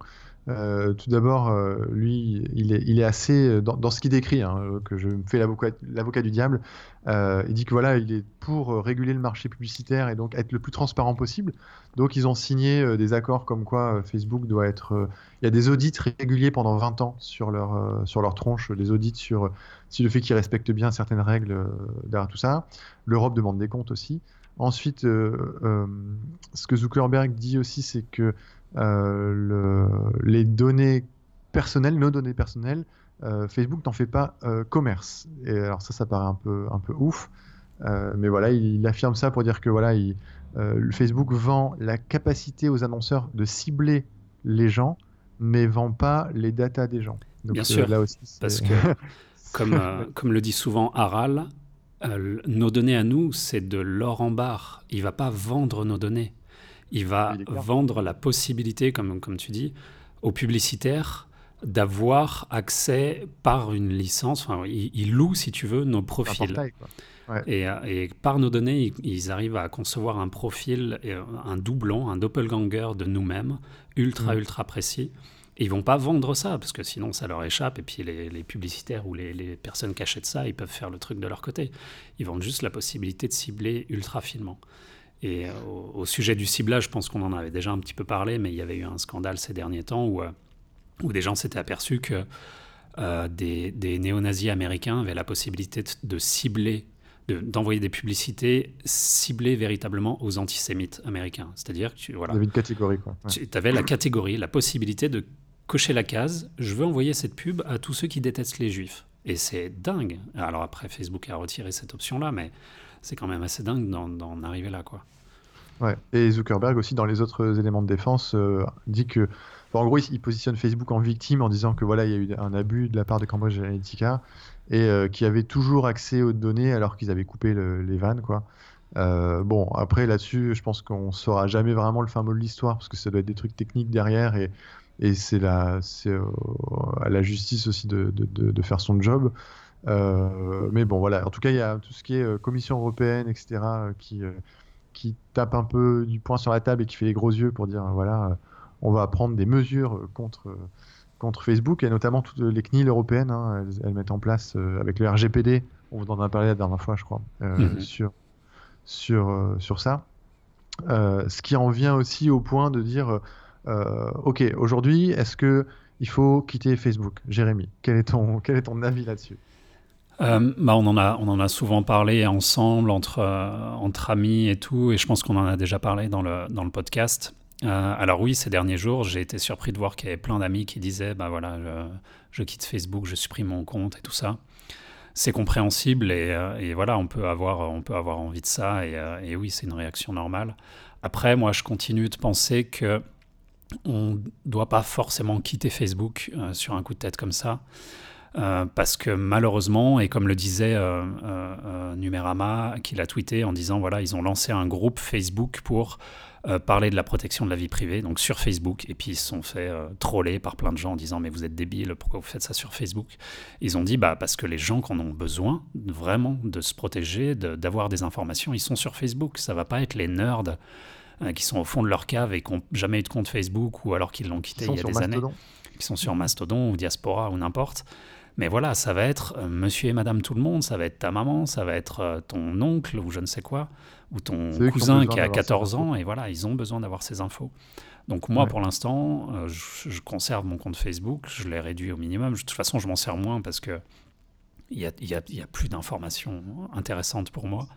Euh, tout d'abord, euh, lui, il est, assez euh, dans, ce qu'il décrit, hein, que je me fais l'avocat du diable. il dit que voilà, il est pour réguler le marché publicitaire et donc être le plus transparent possible. Donc, ils ont signé des accords comme quoi Facebook doit être. il y a des audits réguliers pendant 20 ans sur leur sur leur tronche, des audits sur si le fait qu'ils respectent bien certaines règles derrière tout ça. L'Europe demande des comptes aussi. Ensuite, euh, euh, ce que Zuckerberg dit aussi, c'est que euh, le- les données personnelles, nos données personnelles, Facebook n'en fait pas commerce. Et alors ça, ça paraît un peu, un peu ouf. Euh, mais voilà, il, il affirme ça pour dire que voilà, il, euh, le Facebook vend la capacité aux annonceurs de cibler les gens, mais vend pas les datas des gens. Donc, Bien euh, sûr, là aussi, Parce que, comme, comme le dit souvent Aral, euh, nos données à nous, c'est de l'or en barre. Il va pas vendre nos données. Il va vendre la possibilité, comme, comme tu dis, aux publicitaires d'avoir accès par une licence. Enfin, il, il loue, si tu veux, nos profils. portail. Et, euh, et par nos données, ils, ils arrivent à concevoir un profil, euh, un doublon, un doppelganger de nous-mêmes, ultra, Mm. ultra précis. Et ils vont pas vendre ça, parce que sinon ça leur échappe. Et puis les, les publicitaires ou les, les personnes qui achètent ça, ils peuvent faire le truc de leur côté. Ils vendent juste la possibilité de cibler ultra finement. Et euh, au, au sujet du ciblage, je pense qu'on en avait déjà un petit peu parlé, mais il y avait eu un scandale ces derniers temps où, euh, où des gens s'étaient aperçus que euh, des, des néo-nazis américains avaient la possibilité de, de cibler, de- d'envoyer des publicités ciblées véritablement aux antisémites américains. C'est-à-dire que tu, voilà, Vous avez une catégorie, quoi. Ouais. tu avais la catégorie, la possibilité de cocher la case je veux envoyer cette pub à tous ceux qui détestent les juifs. Et c'est dingue. Alors après, Facebook a retiré cette option-là, mais c'est quand même assez dingue d'en, arriver là, quoi. Ouais. Et Zuckerberg aussi, dans les autres éléments de défense, euh, dit que, en gros, il, positionne Facebook en victime en disant que voilà, il y a eu un abus de la part de Cambridge Analytica et euh, qui avait toujours accès aux données alors qu'ils avaient coupé le- les vannes, quoi. Euh, bon, après là-dessus, je pense qu'on saura jamais vraiment le fin mot de l'histoire parce que ça doit être des trucs techniques derrière et, et c'est la, c'est euh, à la justice aussi de, de, de, de faire son job. Euh, mais bon, voilà. En tout cas, il y a tout ce qui est euh, Commission européenne, etc., euh, qui, qui tape un peu du poing sur la table et qui fait les gros yeux pour dire voilà, on va prendre des mesures contre, contre Facebook et notamment toutes les CNIL européennes. hein, elles, elles mettent en place avec le RGPD, on en a parlé la dernière fois, je crois, Mhm. sur, sur, sur ça. Ce qui en vient aussi au point de dire ok, aujourd'hui, est-ce que il faut quitter Facebook Jérémy, quel est ton, quel est ton avis là-dessus? Euh, bah on, en a, on en a souvent parlé ensemble, entre, euh, entre amis et tout, et je pense qu'on en a déjà parlé dans le, dans le podcast. Euh, alors oui, ces derniers jours, j'ai été surpris de voir qu'il y avait plein d'amis qui disaient, bah voilà, je, quitte Facebook, je supprime mon compte et tout ça. C'est compréhensible et, voilà, on peut avoir, on peut avoir envie de ça et oui, c'est une réaction normale. Après, moi, je continue de penser que on ne doit pas forcément quitter Facebook sur un coup de tête comme ça. Euh, parce que malheureusement, et comme le disait euh, euh, Numérama, qui l'a tweeté en disant voilà, ils ont lancé un groupe Facebook pour parler de la protection de la vie privée, donc sur Facebook, et puis ils se sont fait troller par plein de gens en disant mais vous êtes débiles, pourquoi vous faites ça sur Facebook? Ils ont dit bah parce que les gens qui en ont besoin vraiment de se protéger, d'avoir des informations, ils sont sur Facebook. Ça va pas être les nerds qui sont au fond de leur cave et qui n'ont jamais eu de compte Facebook ou alors qu'ils l'ont quitté il y a des années, qui sont sur Mastodon ou Diaspora ou n'importe. Mais voilà, ça va être euh, monsieur et madame tout le monde, ça va être ta maman, ça va être euh, ton oncle ou je ne sais quoi, ou ton cousin qui, a 14 ans, et voilà, ils ont besoin d'avoir ces infos. Donc moi, pour l'instant, euh, je, conserve mon compte Facebook, je l'ai réduit au minimum. de toute façon, je m'en sers moins parce que il n'y a, y a, y a, plus d'informations intéressantes pour moi.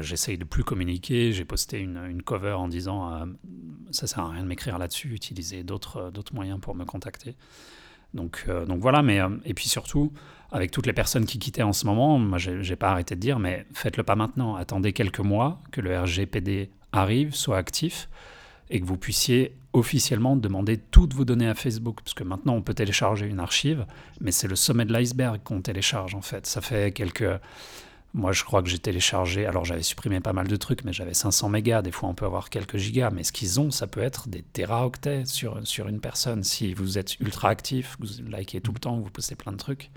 J'essaye de plus communiquer. J'ai posté une, cover en disant ça sert à rien de m'écrire là-dessus, utilisez d'autres moyens pour me contacter. Donc, euh, voilà, mais euh, et puis surtout, avec toutes les personnes qui quittaient en ce moment, moi j'ai pas arrêté de dire, mais faites-le pas maintenant, attendez quelques mois que le RGPD arrive, soit actif, et que vous puissiez officiellement demander toutes vos données à Facebook, parce que maintenant on peut télécharger une archive, mais c'est le sommet de l'iceberg qu'on télécharge en fait. Ça fait quelques moi, je crois que j'ai téléchargé, alors j'avais supprimé pas mal de trucs, mais j'avais 500 mégas, des fois on peut avoir quelques gigas, mais ce qu'ils ont, ça peut être des téraoctets sur, sur une personne. Si vous êtes ultra actif, vous likez tout le temps, vous postez plein de trucs,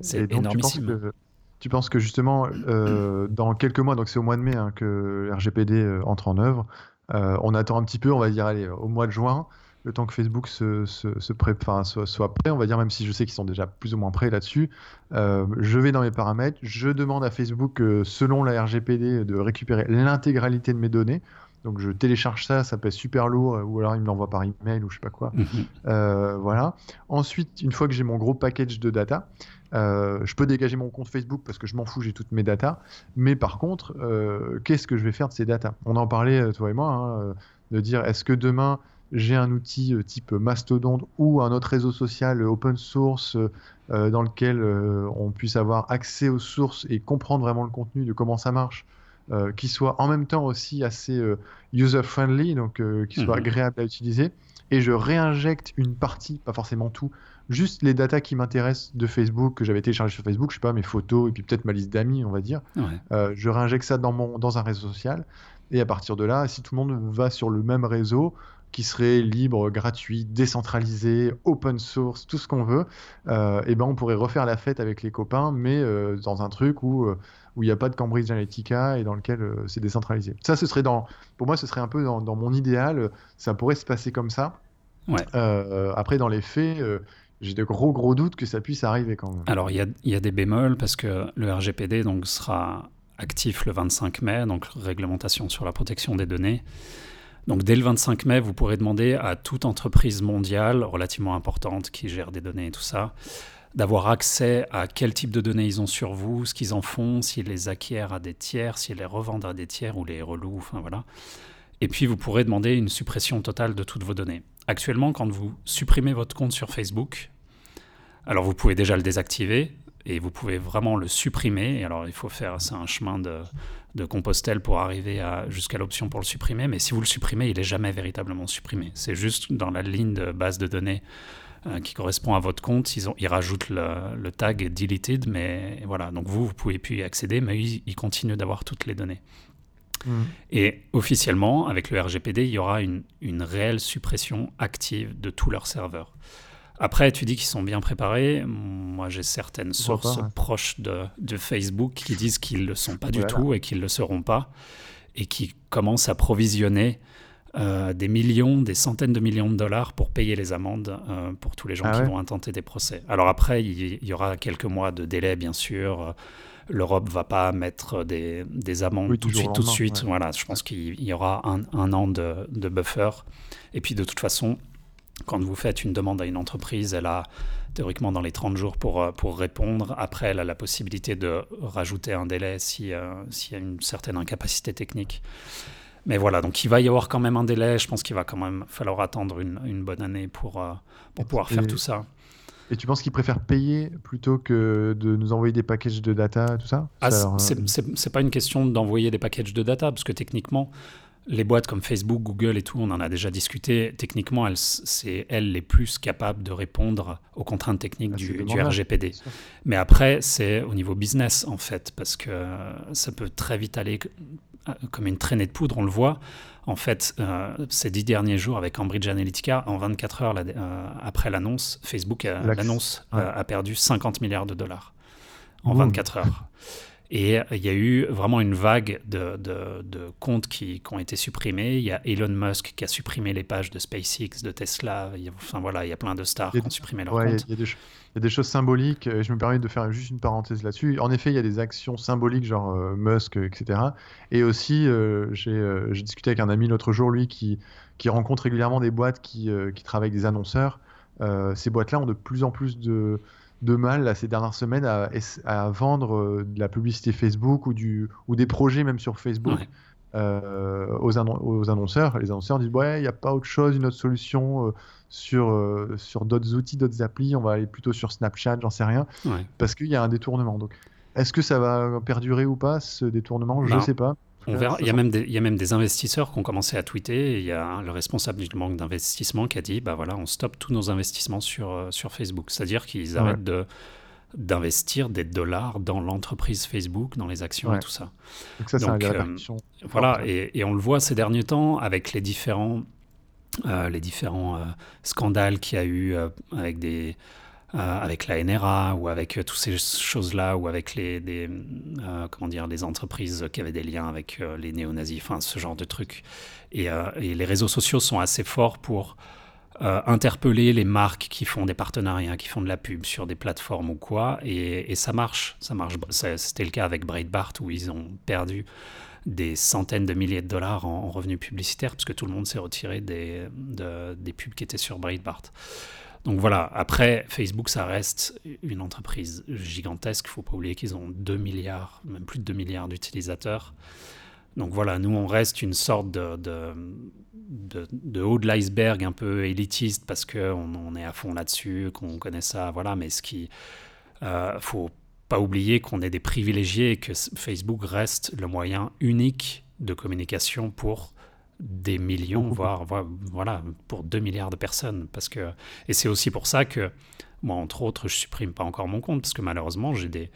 c'est énormissime. Tu penses, que, tu penses que justement, euh, dans quelques mois, donc c'est au mois de mai hein, que le RGPD euh, entre en œuvre, euh, on attend un petit peu, on va dire, allez, au mois de juin, le temps que Facebook se, se, se pré... enfin, soit, soit, prêt, on va dire, même si je sais qu'ils sont déjà plus ou moins prêts là-dessus, euh, je vais dans mes paramètres, je demande à Facebook, euh, selon la RGPD, de récupérer l'intégralité de mes données. Donc je télécharge ça, ça pèse super lourd, euh, ou alors il me l'envoie par email ou je sais pas quoi. Mhm. voilà. Ensuite, une fois que j'ai mon gros package de data, je peux dégager mon compte Facebook parce que je m'en fous, j'ai toutes mes datas. Mais par contre, qu'est-ce que je vais faire de ces datas? On en parlait, toi et moi, hein, de dire est-ce que demain j'ai un outil euh, type Mastodon ou un autre réseau social open source euh, dans lequel euh, on puisse avoir accès aux sources et comprendre vraiment le contenu de comment ça marche, qui soit en même temps aussi assez user-friendly, donc qui soit mhm. agréable à utiliser. Et je réinjecte une partie, pas forcément tout, juste les datas qui m'intéressent de Facebook, que j'avais téléchargé sur Facebook, je sais pas, mes photos et puis peut-être ma liste d'amis, on va dire. je réinjecte ça dans, mon, dans un réseau social. Et à partir de là, si tout le monde va sur le même réseau, qui serait libre, gratuit, décentralisé, open source, tout ce qu'on veut, euh, et ben on pourrait refaire la fête avec les copains, mais euh, dans un truc où euh, où il n'y a pas de Cambridge Analytica et dans lequel c'est décentralisé. Ça, ce serait dans, pour moi, ce serait un peu dans, mon idéal. Ça pourrait se passer comme ça. Ouais. après, dans les faits, j'ai de gros gros doutes que ça puisse arriver quand même. Alors, il y a, y a, des bémols parce que le RGPD donc sera actif le 25 mai, donc réglementation sur la protection des données. Donc dès le 25 mai, vous pourrez demander à toute entreprise mondiale relativement importante qui gère des données et tout ça, d'avoir accès à quel type de données ils ont sur vous, ce qu'ils en font, s'ils les acquièrent à des tiers, s'ils les revendent à des tiers ou les relouent, enfin voilà. Et puis vous pourrez demander une suppression totale de toutes vos données. Actuellement, quand vous supprimez votre compte sur Facebook, alors vous pouvez déjà le désactiver, et vous pouvez vraiment le supprimer. alors il faut faire, c'est un chemin de, de Compostelle pour arriver jusqu'à l'option pour le supprimer. Mais si vous le supprimez, il n'est jamais véritablement supprimé. C'est juste dans la ligne de base de données euh, qui correspond à votre compte. Ils, ont, ils rajoutent le, tag deleted, mais voilà. Donc vous, vous pouvez plus y accéder, mais ils, ils continuent d'avoir toutes les données. Mmh. Et officiellement, avec le RGPD, il y aura une, une réelle suppression active de tous leurs serveurs. Après, tu dis qu'ils sont bien préparés. Moi, j'ai certaines sources proches de, de, Facebook qui disent qu'ils ne le sont pas du tout et qu'ils ne le seront pas, et qui commencent à provisionner euh, des millions, des centaines de millions de dollars pour payer les amendes euh, pour tous les gens ah qui vont intenter des procès. Alors après, il y, aura quelques mois de délai, bien sûr. L'Europe va pas mettre des, des amendes tout de suite, tout de suite. Voilà, je pense qu'il y aura un, un an de, de buffer. Et puis de toute façon, quand vous faites une demande à une entreprise, elle a théoriquement dans les 30 jours pour, euh, pour répondre. Après, elle a la possibilité de rajouter un délai s'il si, euh, y a une certaine incapacité technique. mais voilà, donc il va y avoir quand même un délai. Je pense qu'il va quand même falloir attendre une, une bonne année pour, euh, pour pouvoir faire tout ça. Et tu penses qu'ils préfèrent payer plutôt que de nous envoyer des packages de data, tout ça? Ah, c'est pas une question d'envoyer des packages de data, parce que techniquement, les boîtes comme Facebook, Google et tout, on en a déjà discuté. Techniquement, elles, c'est elles les plus capables de répondre aux contraintes techniques Ah, du. RGPD. Mais après, c'est au niveau business, en fait, parce que ça peut très vite aller euh, comme une traînée de poudre, on le voit. En fait, euh, ces dix derniers jours avec Cambridge Analytica, en 24 heures euh, après l'annonce, Facebook, a- l'annonce ouais. euh, a perdu 50 milliards de dollars en Boum. 24 heures. Et euh, il y a eu vraiment une vague de, de- de comptes qui, qui ont été supprimés. Il y a Elon Musk qui a supprimé les pages de SpaceX, de Tesla. Il y a- enfin voilà, il y a plein de stars qui ont supprimé leurs Ouais, comptes. il y, a des ch- il y a des choses symboliques. Et je me permets de faire juste une parenthèse là-dessus. En effet, il y a des actions symboliques, genre euh, Musk, euh, etc. Et aussi, euh, j'ai euh, discuté avec un ami l'autre jour, lui, qui, qui rencontre régulièrement des boîtes qui, qui travaillent avec des annonceurs. Ces boîtes-là ont de plus en plus de, de mal, là, ces dernières semaines, à, vendre euh, de la publicité Facebook ou, du, ou des projets même sur Facebook. Ouais. euh, aux, annon- aux annonceurs. Les annonceurs disent ouais, il n'y a pas autre chose, une autre solution euh, sur, sur d'autres outils, d'autres applis. On va aller plutôt sur Snapchat, j'en sais rien, Ouais. parce qu'il y a un détournement. Donc, est-ce que ça va perdurer ou pas ce détournement? Je ne sais pas. On verra. Il y, a même des, il y a même des investisseurs qui ont commencé à tweeter. et Il y a le responsable du banque d'investissement qui a dit bah voilà, on stoppe tous nos investissements sur, euh, sur Facebook. C'est-à-dire qu'ils arrêtent de d'investir des dollars dans l'entreprise Facebook, dans les actions et tout ça. Donc ça, Donc, euh. Voilà, fortes. et, et on le voit ces derniers temps avec les différents, euh, les différents euh, scandales qu'il y a eu avec, des, avec la NRA ou avec euh, toutes ces choses-là, ou avec les, euh, comment dire, les entreprises qui avaient des liens avec euh, les néo-nazis, enfin ce genre de trucs. Et, euh, les réseaux sociaux sont assez forts pour euh, interpeller les marques qui font des partenariats, qui font de la pub sur des plateformes ou quoi, et, ça marche. Ça marche. C'était le cas avec Breitbart où ils ont perdu des centaines de milliers de dollars en, en revenus publicitaires parce que tout le monde s'est retiré des, de- des pubs qui étaient sur Breitbart. Donc voilà, après, Facebook, ça reste une entreprise gigantesque. Il ne faut pas oublier qu'ils ont 2 milliards, même plus de 2 milliards d'utilisateurs. Donc voilà, nous, on reste une sorte de, de, haut de l'iceberg un peu élitiste parce qu'on on est à fond là-dessus, qu'on connaît ça, voilà. Mais ce qui. Euh, faut pas oublier qu'on est des privilégiés et que Facebook reste le moyen unique de communication pour des millions, voire, voire- voilà, pour 2 milliards de personnes. Parce que, et c'est aussi pour ça que, moi, entre autres, je supprime pas encore mon compte parce que malheureusement, j'ai des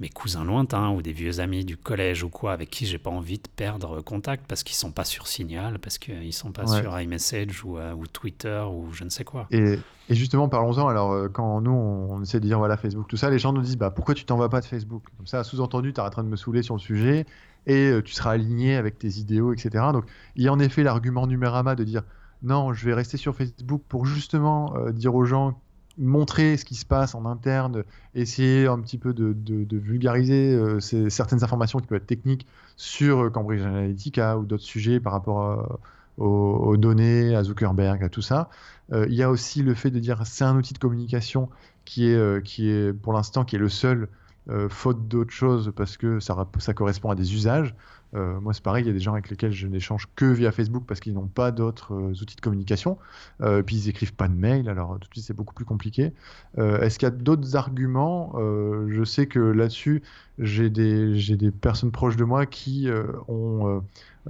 mes cousins lointains ou des vieux amis du collège ou quoi avec qui j'ai pas envie de perdre contact parce qu'ils sont pas sur Signal, parce qu'ils sont pas Ouais. sur iMessage ou, euh, ou Twitter ou je ne sais quoi. Et, et justement, parlons-en. Alors, euh, quand nous, on, on essaie de dire voilà Facebook, tout ça, les gens nous disent bah, pourquoi tu t'en vas pas de Facebook? Comme ça, sous-entendu, tu arrêteras de me saouler sur le sujet et euh, tu seras aligné avec tes idéaux, etc. Donc, il y a en effet l'argument numérama de dire non, je vais rester sur Facebook pour justement euh, dire aux gens, montrer ce qui se passe en interne, essayer un petit peu de, vulgariser euh, certaines informations qui peuvent être techniques sur Cambridge Analytica ou d'autres sujets par rapport aux, données, à Zuckerberg, à tout ça. Il y a aussi le fait de dire c'est un outil de communication qui est, qui est pour l'instant qui est le seul, euh, faute d'autre chose, parce que ça, correspond à des usages. Euh, moi, c'est pareil, il y a des gens avec lesquels je n'échange que via Facebook parce qu'ils n'ont pas d'autres euh, outils de communication. Puis ils écrivent pas de mail, alors tout de suite c'est beaucoup plus compliqué. Est-ce qu'il y a d'autres arguments? Je sais que là-dessus, j'ai des, personnes proches de moi qui ont,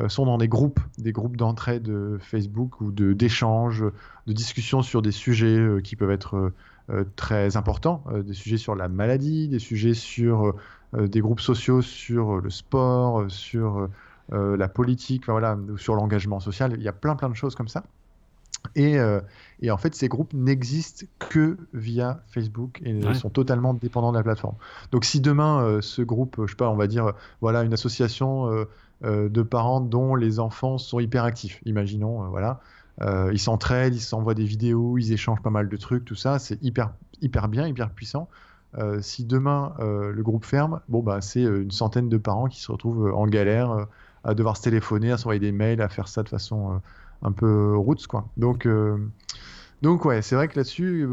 sont dans des groupes, des groupes d'entraide Facebook ou de- d'échanges, de discussions sur des sujets qui peuvent être très importants, euh, des sujets sur la maladie, des sujets sur euh, euh, des groupes sociaux, sur euh, le sport, euh, sur euh, euh, la politique, enfin, voilà, sur l'engagement social. Il y a plein plein de choses comme ça. Et, euh, et en fait, ces groupes n'existent que via Facebook et Ouais. sont totalement dépendants de la plateforme. Donc, si demain, euh, ce groupe, je sais pas, on va dire, euh, voilà, une association euh, euh, de parents dont les enfants sont hyperactifs, imaginons, euh, voilà, euh, ils s'entraident, ils s'envoient des vidéos, ils échangent pas mal de trucs, tout ça, c'est hyper, hyper bien, hyper puissant. Euh, si demain euh, le groupe ferme, bon bah c'est une centaine de parents qui se retrouvent en galère à devoir se téléphoner, à s'envoyer des mails, à faire ça de façon un peu roots quoi. Donc donc ouais, c'est vrai que là-dessus,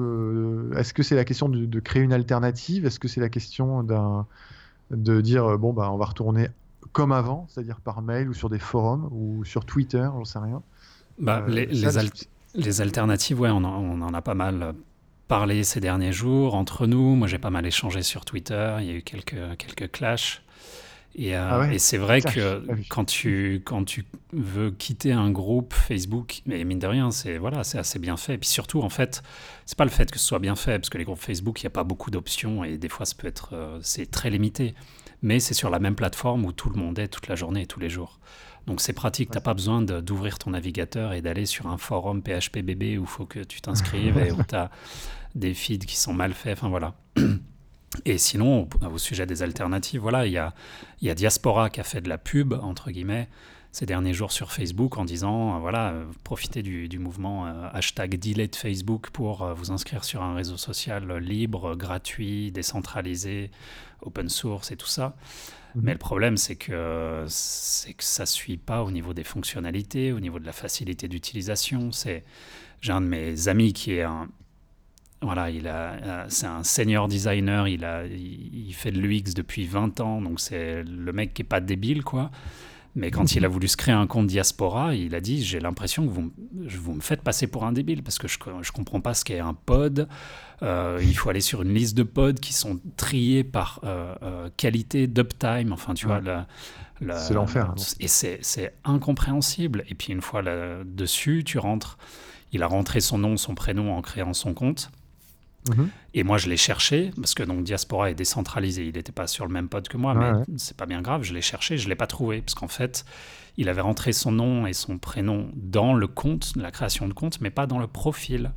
est-ce que c'est la question de, créer une alternative? Est-ce que c'est la question d'un de dire bon bah on va retourner comme avant, c'est-à-dire par mail ou sur des forums ou sur Twitter, j'en sais rien. Bah, Euh, les, les al- les alternatives, ouais, on en, on en a pas mal parlé ces derniers jours entre nous. Moi, j'ai pas mal échangé sur Twitter. Il y a eu quelques, quelques clashs. Et, euh, Ah ouais, et c'est vrai clash, que ah oui. quand tu, quand tu veux quitter un groupe Facebook, mais mine de rien, c'est voilà, c'est assez bien fait. Et puis surtout, en fait, c'est pas le fait que ce soit bien fait, parce que les groupes Facebook, il n'y a pas beaucoup d'options et des fois, ça peut être, euh, c'est très limité. Mais c'est sur la même plateforme où tout le monde est toute la journée et tous les jours. Donc c'est pratique, t'as pas besoin d'ouvrir ton navigateur et d'aller sur un forum PHPBB où il faut que tu t'inscrives et où tu as des feeds qui sont mal faits. Enfin voilà. Et sinon, au, au sujet des alternatives, voilà, il y a, y a Diaspora qui a fait de la pub, entre guillemets, ces derniers jours sur Facebook en disant, euh, voilà, euh, profitez du, du mouvement euh, hashtag delete Facebook pour euh, vous inscrire sur un réseau social libre, gratuit, décentralisé, open source et tout ça. Mhm. Mais le problème, c'est que, que ça ne suit pas au niveau des fonctionnalités, au niveau de la facilité d'utilisation. J'ai un de mes amis qui est un, voilà, il a, euh, c'est un senior designer, il, a, il, fait de l'UX depuis 20 ans, donc c'est le mec qui est pas débile, quoi. Mais quand il a voulu se créer un compte diaspora, il a dit J'ai l'impression que vous, me faites passer pour un débile parce que je ne comprends pas ce qu'est un pod. Euh, il faut aller sur une liste de pods qui sont triés par euh, euh, qualité d'uptime. Enfin, tu Ouais. vois, C'est l'enfer, hein. Et c'est incompréhensible. Et puis, une fois là, dessus, tu rentres. Il a rentré son nom, son prénom en créant son compte. Mhm. Et moi, je l'ai cherché, parce que donc Diaspora est décentralisé. Il n'était pas sur le même pod que moi, Ouais, mais ouais. c'est pas bien grave. Je l'ai cherché, je l'ai pas trouvé, parce qu'en fait, il avait rentré son nom et son prénom dans le compte, la création de compte, mais pas dans le profil.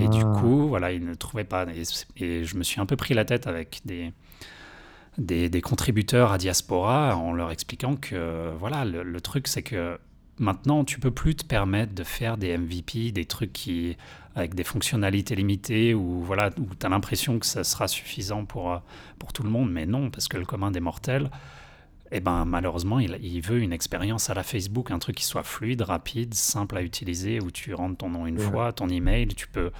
Et du Ah. coup, voilà, il ne trouvait pas. Et, et je me suis un peu pris la tête avec des, des, des contributeurs à Diaspora en leur expliquant que, voilà, le, le truc, c'est que maintenant, tu peux plus te permettre de faire des MVP, des trucs qui, avec des fonctionnalités limitées, ou voilà, où tu as l'impression que ça sera suffisant pour, euh, pour tout le monde, mais non, parce que le commun des mortels, eh ben, malheureusement, il, il veut une expérience à la Facebook, un truc qui soit fluide, rapide, simple à utiliser, où tu rentres ton nom une Ouais. fois, ton email, tu peux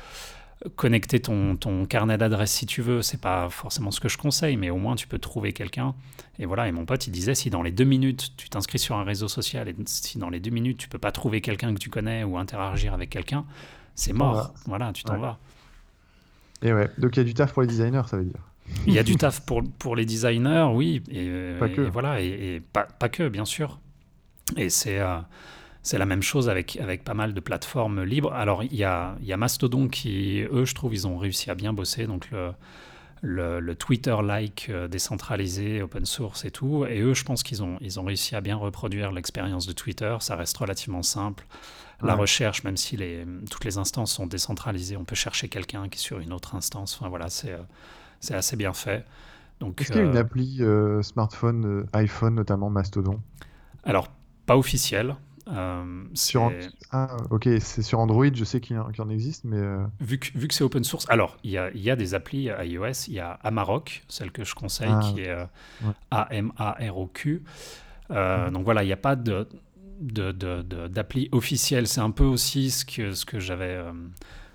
connecter ton, ton carnet d'adresse si tu veux. C'est pas forcément ce que je conseille, mais au moins tu peux trouver quelqu'un. Et voilà, et mon pote, il disait si dans les deux minutes, tu t'inscris sur un réseau social et si dans les deux minutes, tu peux pas trouver quelqu'un que tu connais ou interagir avec quelqu'un, c'est mort. Voilà, tu t'en Ouais. vas. Et ouais, donc il y a du taf pour les designers, ça veut dire. Il y a du taf pour, pour les designers, oui. Et, Pas que. et voilà, et, et pas, pas que, bien sûr. Et c'est euh, c'est la même chose avec, avec pas mal de plateformes libres. Alors, il y a, y a Mastodon qui, eux, je trouve, ils ont réussi à bien bosser. Donc, le, le, le Twitter-like euh, décentralisé, open source et tout. Et eux, je pense qu'ils ont, ils ont réussi à bien reproduire l'expérience de Twitter. Ça reste relativement simple. La Ouais. recherche, même si les, toutes les instances sont décentralisées, on peut chercher quelqu'un qui est sur une autre instance. Enfin, voilà, c'est euh, c'est assez bien fait. Donc, Est-ce qu'il y a une euh, appli euh, smartphone, iPhone notamment, Mastodon? Alors, pas officiel. euh, sur an- Ah, ok, c'est sur Android, je sais qu'il y en- existe, mais euh, vu que, vu que c'est open source, alors il y a, il y a des applis iOS, il y a Amarok, celle que je conseille, Ah, qui est euh, ouais. A-M-A-R-O-Q. Donc voilà, il n'y a pas de- d'appli officielle. C'est un peu aussi ce que, j'avais. euh,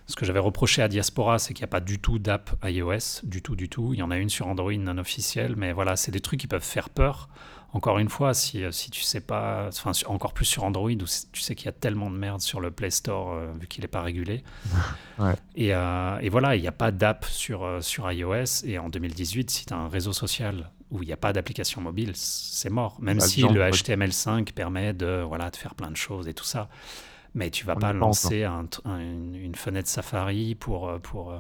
ce que j'avais reproché à Diaspora, c'est qu'il n'y a pas du tout d'app iOS, du tout, du tout. Il y en a une sur Android non officielle, mais voilà, c'est des trucs qui peuvent faire peur. Encore une fois, si, euh, si tu sais pas, enfin encore plus sur Android où tu sais qu'il y a tellement de merde sur le Play Store euh, vu qu'il n'est pas régulé. Ouais. Et, euh, et voilà, il n'y a pas d'app sur, euh, sur iOS. Et en 2018, si tu as un réseau social où il n'y a pas d'application mobile, c'est mort. Même Bah, si le ouais. HTML5 permet de, voilà, de faire plein de choses et tout ça. Mais tu vas On pas lancer un un- une, une fenêtre Safari pour, pour,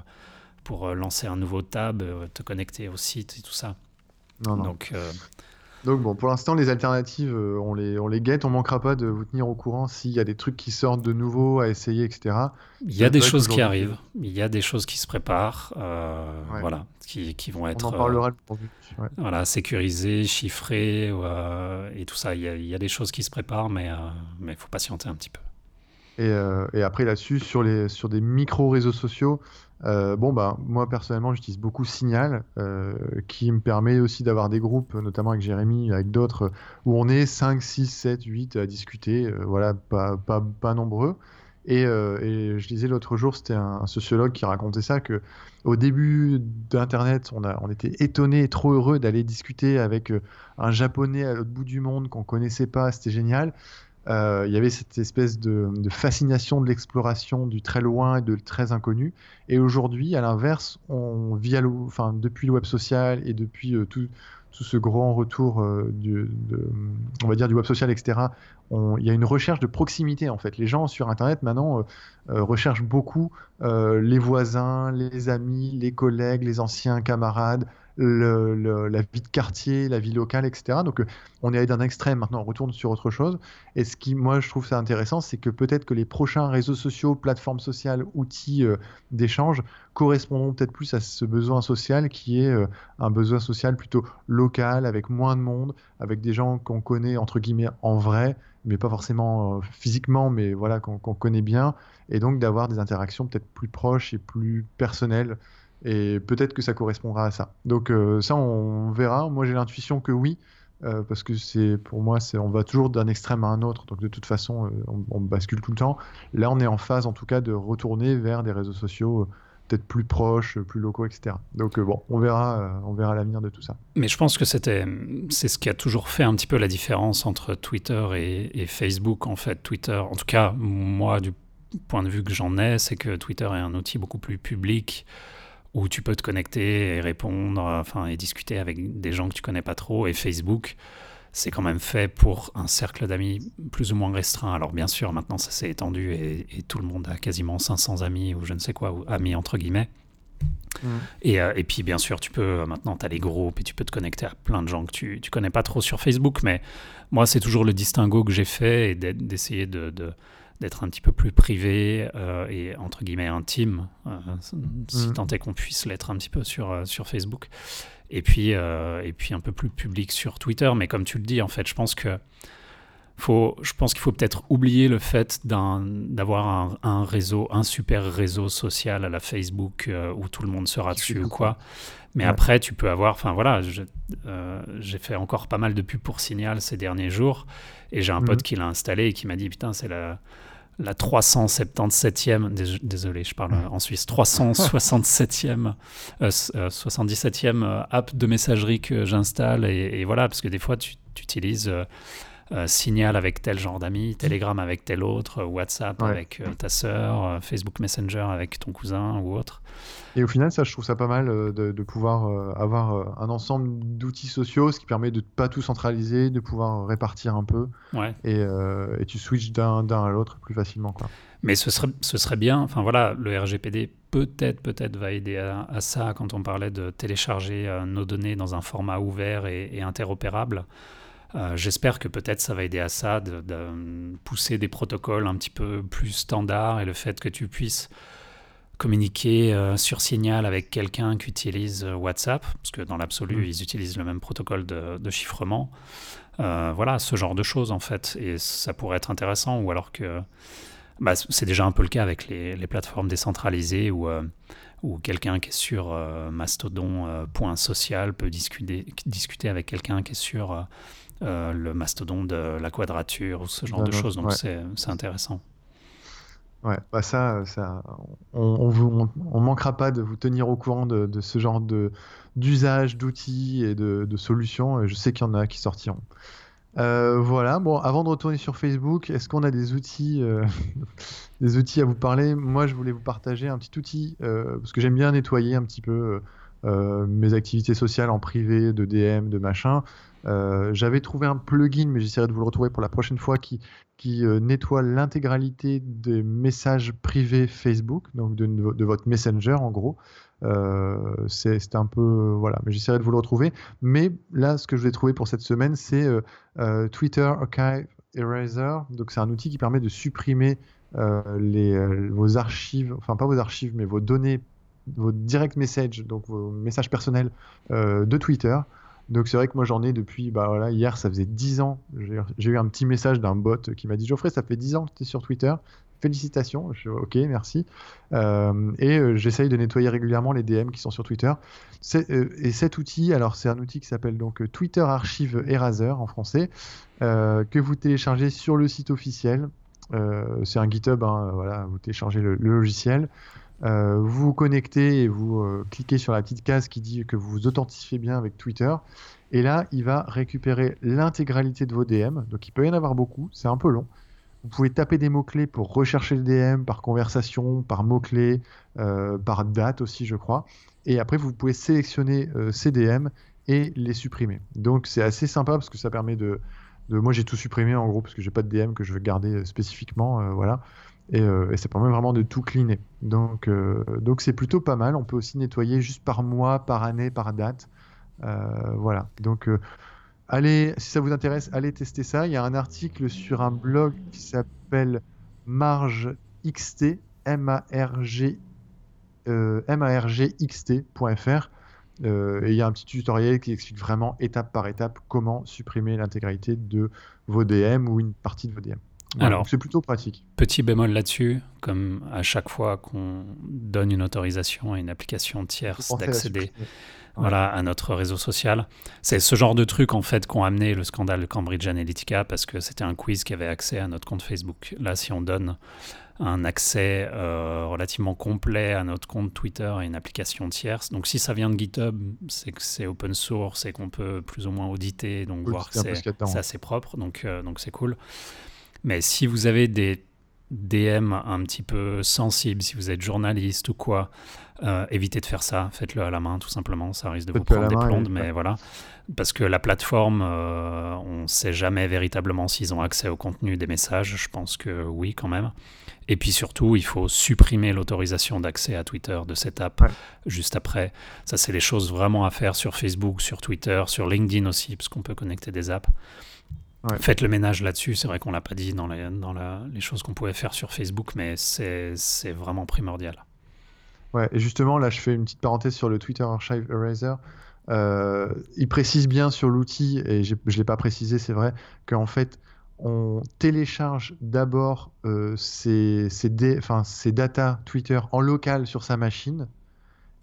pour lancer un nouveau tab, te connecter au site et tout ça. non, non. Donc, Donc bon, pour l'instant, les alternatives, euh, on les, on les guette, on manquera pas de vous tenir au courant s'il y a des trucs qui sortent de nouveau à essayer, etc. Il y a des choses qui arrivent, il y a des choses qui se préparent, euh, Ouais. voilà, qui, qui vont On être en euh, parlera venu. Ouais. voilà, sécurisées, chiffrées euh, et tout ça. Il y, a, il y a des choses qui se préparent, mais il faut patienter un petit peu. Et, euh, et après là-dessus, sur, les, sur des micro-réseaux sociaux, euh, bon, bah, moi personnellement, j'utilise beaucoup Signal, euh, qui me permet aussi d'avoir des groupes, notamment avec Jérémy, avec d'autres, où on est 5, 6, 7, 8 à discuter, euh, voilà, pas, pas, pas nombreux. Et, et je disais l'autre jour, c'était un, sociologue qui racontait ça, que au début d'Internet, on, on était étonné et trop heureux d'aller discuter avec un japonais à l'autre bout du monde qu'on connaissait pas, c'était génial. Euh, il y avait cette espèce de, fascination de l'exploration du très loin et de très inconnu. Et aujourd'hui, à l'inverse, on via le, enfin, depuis le web social et depuis euh, tout, tout ce grand retour euh, du, on va dire du web social, etc. Il y a une recherche de proximité en fait. Les gens sur Internet maintenant recherchent beaucoup les voisins, les amis, les collègues, les anciens camarades, la vie de quartier, la vie locale, etc. Donc euh, on est allé d'un extrême, maintenant on retourne sur autre chose. Et ce qui, moi, je trouve ça intéressant, c'est que peut-être que les prochains réseaux sociaux, plateformes sociales, outils euh, d'échange correspondront peut-être plus à ce besoin social qui est euh, un besoin social plutôt local, avec moins de monde, avec des gens qu'on connaît entre guillemets en vrai, mais pas forcément physiquement, mais voilà, qu'on connaît bien, et donc d'avoir des interactions peut-être plus proches et plus personnelles. Et peut-être que ça correspondra à ça. Donc euh, ça, on verra. Moi, j'ai l'intuition que oui, euh, parce que c'est pour moi, c'est on va toujours d'un extrême à un autre. Donc de toute façon, euh, on, bascule tout le temps. Là, on est en phase, en tout cas, de retourner vers des réseaux sociaux peut-être plus proches, plus locaux, etc. Donc bon, on verra, on verra l'avenir de tout ça. Mais je pense que c'était, c'est ce qui a toujours fait un petit peu la différence entre Twitter et Facebook. En fait, Twitter, en tout cas, moi, du point de vue que j'en ai, c'est que Twitter est un outil beaucoup plus public où tu peux te connecter et répondre, enfin, et discuter avec des gens que tu connais pas trop. Et Facebook, c'est quand même fait pour un cercle d'amis plus ou moins restreint. Alors bien sûr, maintenant ça s'est étendu et, et tout le monde a quasiment 500 amis ou je ne sais quoi, ou amis entre guillemets. Et, euh, et puis bien sûr, tu peux euh, maintenant, tu as les groupes et tu peux te connecter à plein de gens que tu, tu connais pas trop sur Facebook. Mais moi, c'est toujours le distinguo que j'ai fait et d'essayer de, de- d'être un petit peu plus privé euh, et entre guillemets intime, euh, si Mhm. tant est qu'on puisse l'être un petit peu sur, euh, sur Facebook. Et puis, et puis un peu plus public sur Twitter. Mais comme tu le dis, en fait, je pense que faut, je pense qu'il faut peut-être oublier le fait d'avoir un, un réseau, un super réseau social à la Facebook euh, où tout le monde sera dessus ou quoi. Mais Ouais. après, tu peux avoir, enfin voilà, euh, j'ai fait encore pas mal de pubs pour Signal ces derniers jours et j'ai un pote qui l'a installé et qui m'a dit putain, c'est la, la 377e, dés- désolé, je parle en Suisse, 367e, euh, s- euh, 77e euh, app de messagerie que j'installe. Et, et voilà, parce que des fois tu utilises euh, Signal avec tel genre d'amis, Telegram avec tel autre, euh, WhatsApp Ouais. avec euh, ta sœur, Facebook Messenger avec ton cousin ou autre. Et au final, ça, je trouve ça pas mal de, de pouvoir avoir un ensemble d'outils sociaux, ce qui permet de pas tout centraliser, de pouvoir répartir un peu, Ouais. et, et tu switches d'un d'un à l'autre plus facilement. Quoi. Mais ce serait, ce serait bien, enfin voilà, le RGPD peut-être peut-être va aider à, à ça quand on parlait de télécharger euh, nos données dans un format ouvert et, et interopérable. Euh, J'espère que peut-être ça va aider à ça, de, de pousser des protocoles un petit peu plus standards et le fait que tu puisses communiquer euh, sur Signal avec quelqu'un qui utilise euh, WhatsApp, parce que dans l'absolu, Mm. ils utilisent le même protocole de, de chiffrement. Euh, voilà, ce genre de choses en fait. Et ça pourrait être intéressant, ou alors que bah, c'est déjà un peu le cas avec les, les plateformes décentralisées où, où quelqu'un qui est sur euh, Mastodon euh, peut discuter, discuter avec quelqu'un qui est sur euh, euh, le Mastodon de la quadrature ou ce genre de choses. Donc ouais. c'est c'est intéressant. Ouais, bah ça, ça on, on, vous, on, on manquera pas de vous tenir au courant de, de ce genre de d'usage, d'outils et de, de solutions. Je sais qu'il y en a qui sortiront. Euh, voilà. Bon, avant de retourner sur Facebook, est-ce qu'on a des outils, euh, des outils à vous parler? Moi, je voulais vous partager un petit outil euh, parce que j'aime bien nettoyer un petit peu mes activités sociales en privé, de DM, de machin. Euh, J'avais trouvé un plugin, mais j'essaierai de vous le retrouver pour la prochaine fois, qui, euh, nettoie l'intégralité des messages privés Facebook, donc de, votre Messenger en gros. Euh, c'est un peu voilà, mais j'essaierai de vous le retrouver. Mais là, ce que je vais trouver pour cette semaine, c'est Twitter Archive Eraser. Donc c'est un outil qui permet de supprimer vos archives, enfin pas vos archives, mais vos données, vos direct messages, donc vos messages personnels de Twitter. Donc c'est vrai que moi j'en ai depuis, bah hier ça faisait 10 ans, j'ai eu un petit message d'un bot qui m'a dit Geoffrey, ça fait 10 ans que tu es sur Twitter, félicitations, je, ok, merci. Euh, et euh, j'essaye de nettoyer régulièrement les DM qui sont sur Twitter. Euh, et cet outil, alors c'est un outil qui s'appelle donc Twitter Archive Eraser en français, que vous téléchargez sur le site officiel. C'est un GitHub, hein, voilà, vous téléchargez le logiciel. Euh, vous vous connectez et vous euh, cliquez sur la petite case qui dit que vous vous authentifiez bien avec Twitter. Et là, il va récupérer l'intégralité de vos DM. Donc il peut y en avoir beaucoup, c'est un peu long. Vous pouvez taper des mots-clés pour rechercher le DM par conversation, par mots-clés, euh, par date aussi, je crois. Et après, vous pouvez sélectionner ces DM et les supprimer. Donc c'est assez sympa parce que ça permet de... de... Moi, j'ai tout supprimé en gros parce que j'ai pas de DM que je veux garder spécifiquement. voilà. Et, euh, ça permet vraiment de tout cleaner. Donc euh, donc c'est plutôt pas mal. On peut aussi nettoyer juste par mois, par année, par date. Euh, voilà. Donc euh, allez, si ça vous intéresse, allez tester ça. Il y a un article sur un blog qui s'appelle Marge XT, M-A-R-G, euh, margxt.fr. Euh, et il y a un petit tutoriel qui explique vraiment étape par étape comment supprimer l'intégralité de vos DM ou une partie de vos DM. Alors, c'est plutôt pratique. Petit bémol là-dessus, comme à chaque fois qu'on donne une autorisation à une application tierce d'accéder voilà, à notre réseau social. C'est ce genre de truc en fait qu'ont amené le scandale de Cambridge Analytica parce que c'était un quiz qui avait accès à notre compte Facebook. Là, si on donne un accès euh, relativement complet à notre compte Twitter et une application tierce, donc si ça vient de GitHub, c'est que c'est open source et qu'on peut plus ou moins auditer, donc Oui, voir que c'est assez propre, donc euh, donc c'est cool. Mais si vous avez des DM un petit peu sensibles, si vous êtes journaliste ou quoi, euh, évitez de faire ça. Faites-le à la main, tout simplement. Ça risque de vous prendre des main, et- mais voilà. Parce que la plateforme, euh, on ne sait jamais véritablement s'ils ont accès au contenu des messages. Je pense que oui, quand même. Et puis surtout, il faut supprimer l'autorisation d'accès à Twitter de cette app Ouais. juste après. Ça, c'est les choses vraiment à faire sur Facebook, sur Twitter, sur LinkedIn aussi, parce qu'on peut connecter des apps. Ouais. Faites le ménage là-dessus. C'est vrai qu'on l'a pas dit dans, les, dans la- les choses qu'on pouvait faire sur Facebook, mais c'est vraiment primordial. Ouais, et justement, là, je fais une petite parenthèse sur le Twitter Archive Eraser. Euh, il précise bien sur l'outil, et je ne l'ai pas précisé, c'est vrai, qu'en fait, on télécharge d'abord euh, ces data Twitter en local sur sa machine,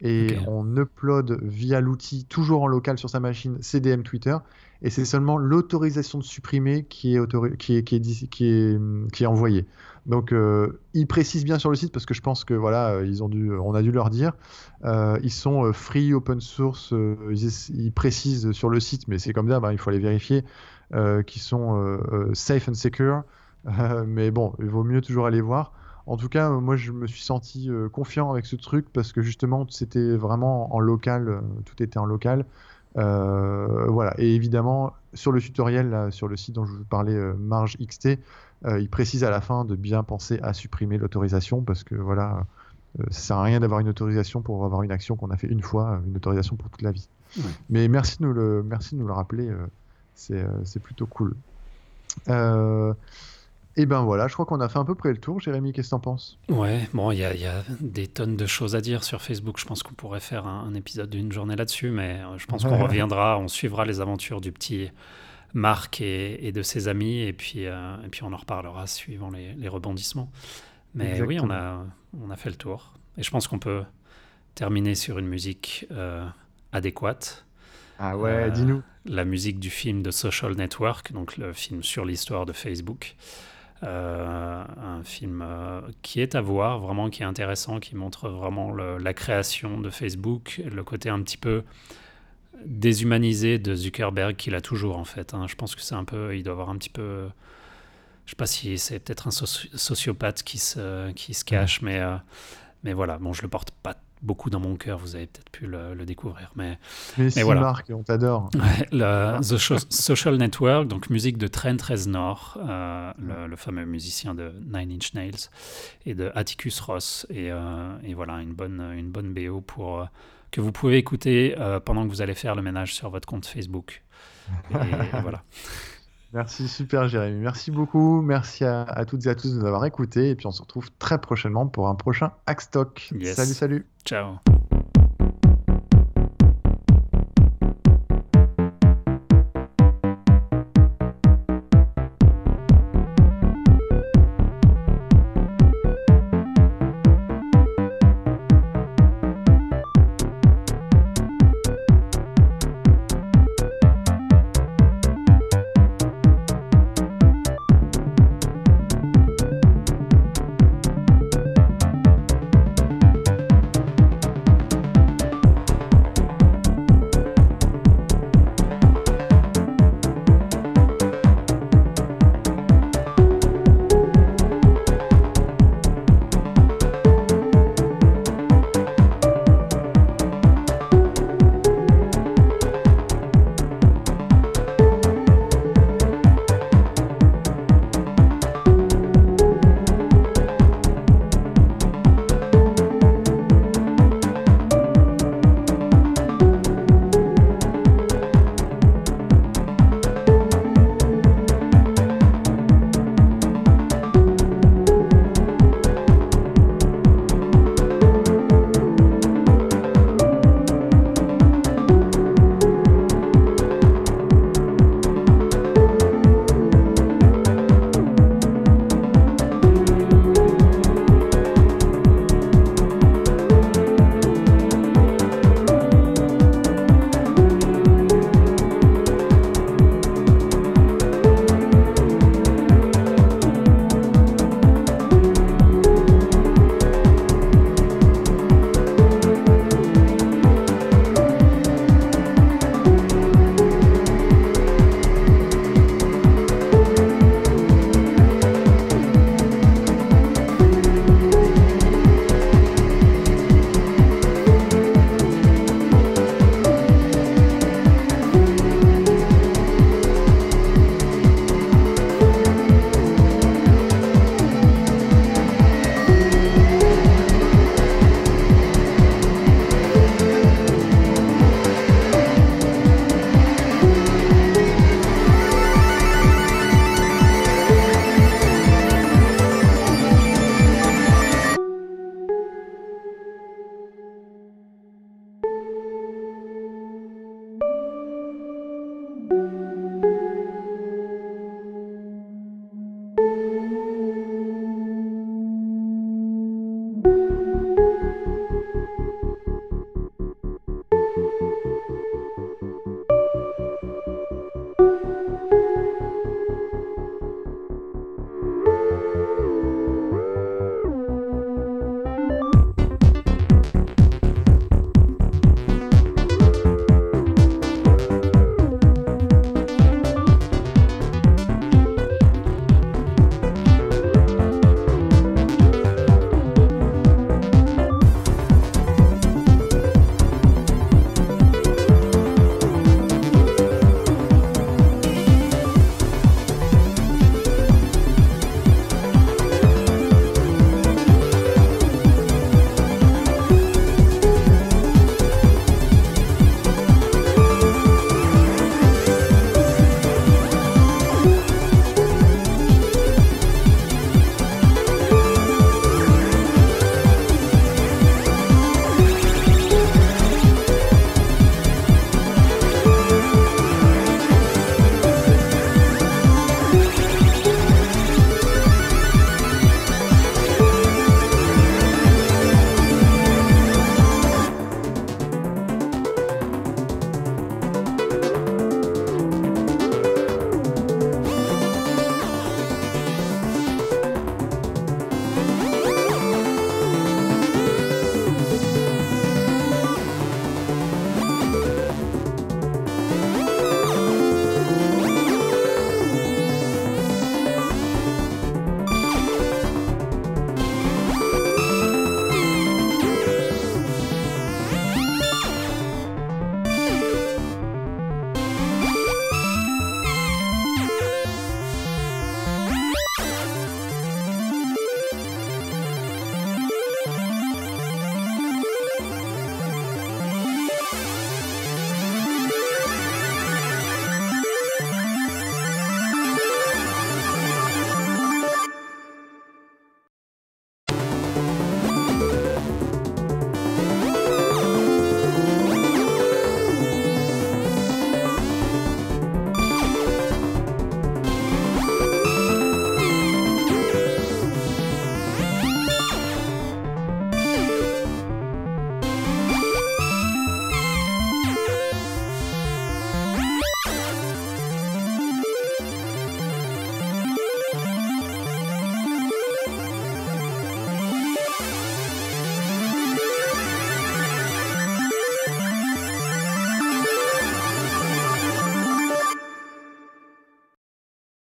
et on upload via l'outil, toujours en local sur sa machine, CDM Twitter, et c'est seulement l'autorisation de supprimer qui est, autori- qui est, qui est, dis- qui est, qui est envoyée. Donc, euh, ils précisent bien sur le site parce que je pense que voilà, euh, ils ont dû, on a dû leur dire. Euh, ils sont euh, free, open source. euh, ils, précisent sur le site, mais c'est comme ça, bah, il faut aller vérifier, euh, qu'ils sont euh, euh, safe and secure. Euh, mais bon, il vaut mieux toujours aller voir. En tout cas, moi, je me suis senti euh, confiant avec ce truc parce que justement, c'était vraiment en local, euh, tout était en local. Euh, voilà. Et évidemment, sur le tutoriel, là, sur le site dont je vous parlais, Marge XT, il précise à la fin de bien penser à supprimer l'autorisation parce que voilà, ça sert à rien d'avoir une autorisation pour avoir une action qu'on a fait une fois, une autorisation pour toute la vie. Mais merci de nous le, merci de nous le rappeler, c'est c'est plutôt cool. Euh, et ben voilà, je crois qu'on a fait à peu près le tour. Jérémy, qu'est-ce que t'en penses? Ouais, bon, il y, a- il y a des tonnes de choses à dire sur Facebook. Je pense qu'on pourrait faire un, un épisode d'une journée là-dessus, mais euh, je pense qu'on reviendra, on suivra les aventures du petit Marc et, et de ses amis, et puis, euh, et puis on en reparlera suivant les, les rebondissements. Mais oui, on a, on a fait le tour. Et je pense qu'on peut terminer sur une musique euh, adéquate. Ah ouais, Euh, dis-nous. La musique du film de Social Network, donc le film sur l'histoire de Facebook. Euh, un film euh, qui est à voir, vraiment qui est intéressant, qui montre vraiment le- la création de Facebook, le côté un petit peu déshumanisé de Zuckerberg qu'il a toujours en fait. hein. Je pense que c'est un peu, il doit avoir un petit peu, je sais pas si c'est peut-être un soci- sociopathe qui se, qui se cache, mais, euh, mais voilà, bon, je le porte pas beaucoup dans mon cœur, vous avez peut-être pu le, le découvrir, mais Mais si voilà. Marc, on t'adore. Ouais, The Social Network, donc musique de Trent Reznor, euh, le, le fameux musicien de Nine Inch Nails, et de Atticus Ross. Et, euh, et voilà, une bonne, une bonne BO pour, euh, que vous pouvez écouter pendant que vous allez faire le ménage sur votre compte Facebook. Et, et voilà. Merci, super Jérémy. Merci beaucoup. Merci à, à toutes et à tous de nous avoir écoutés. Et puis on se retrouve très prochainement pour un prochain Hackstock. Yes. Salut, salut. Ciao.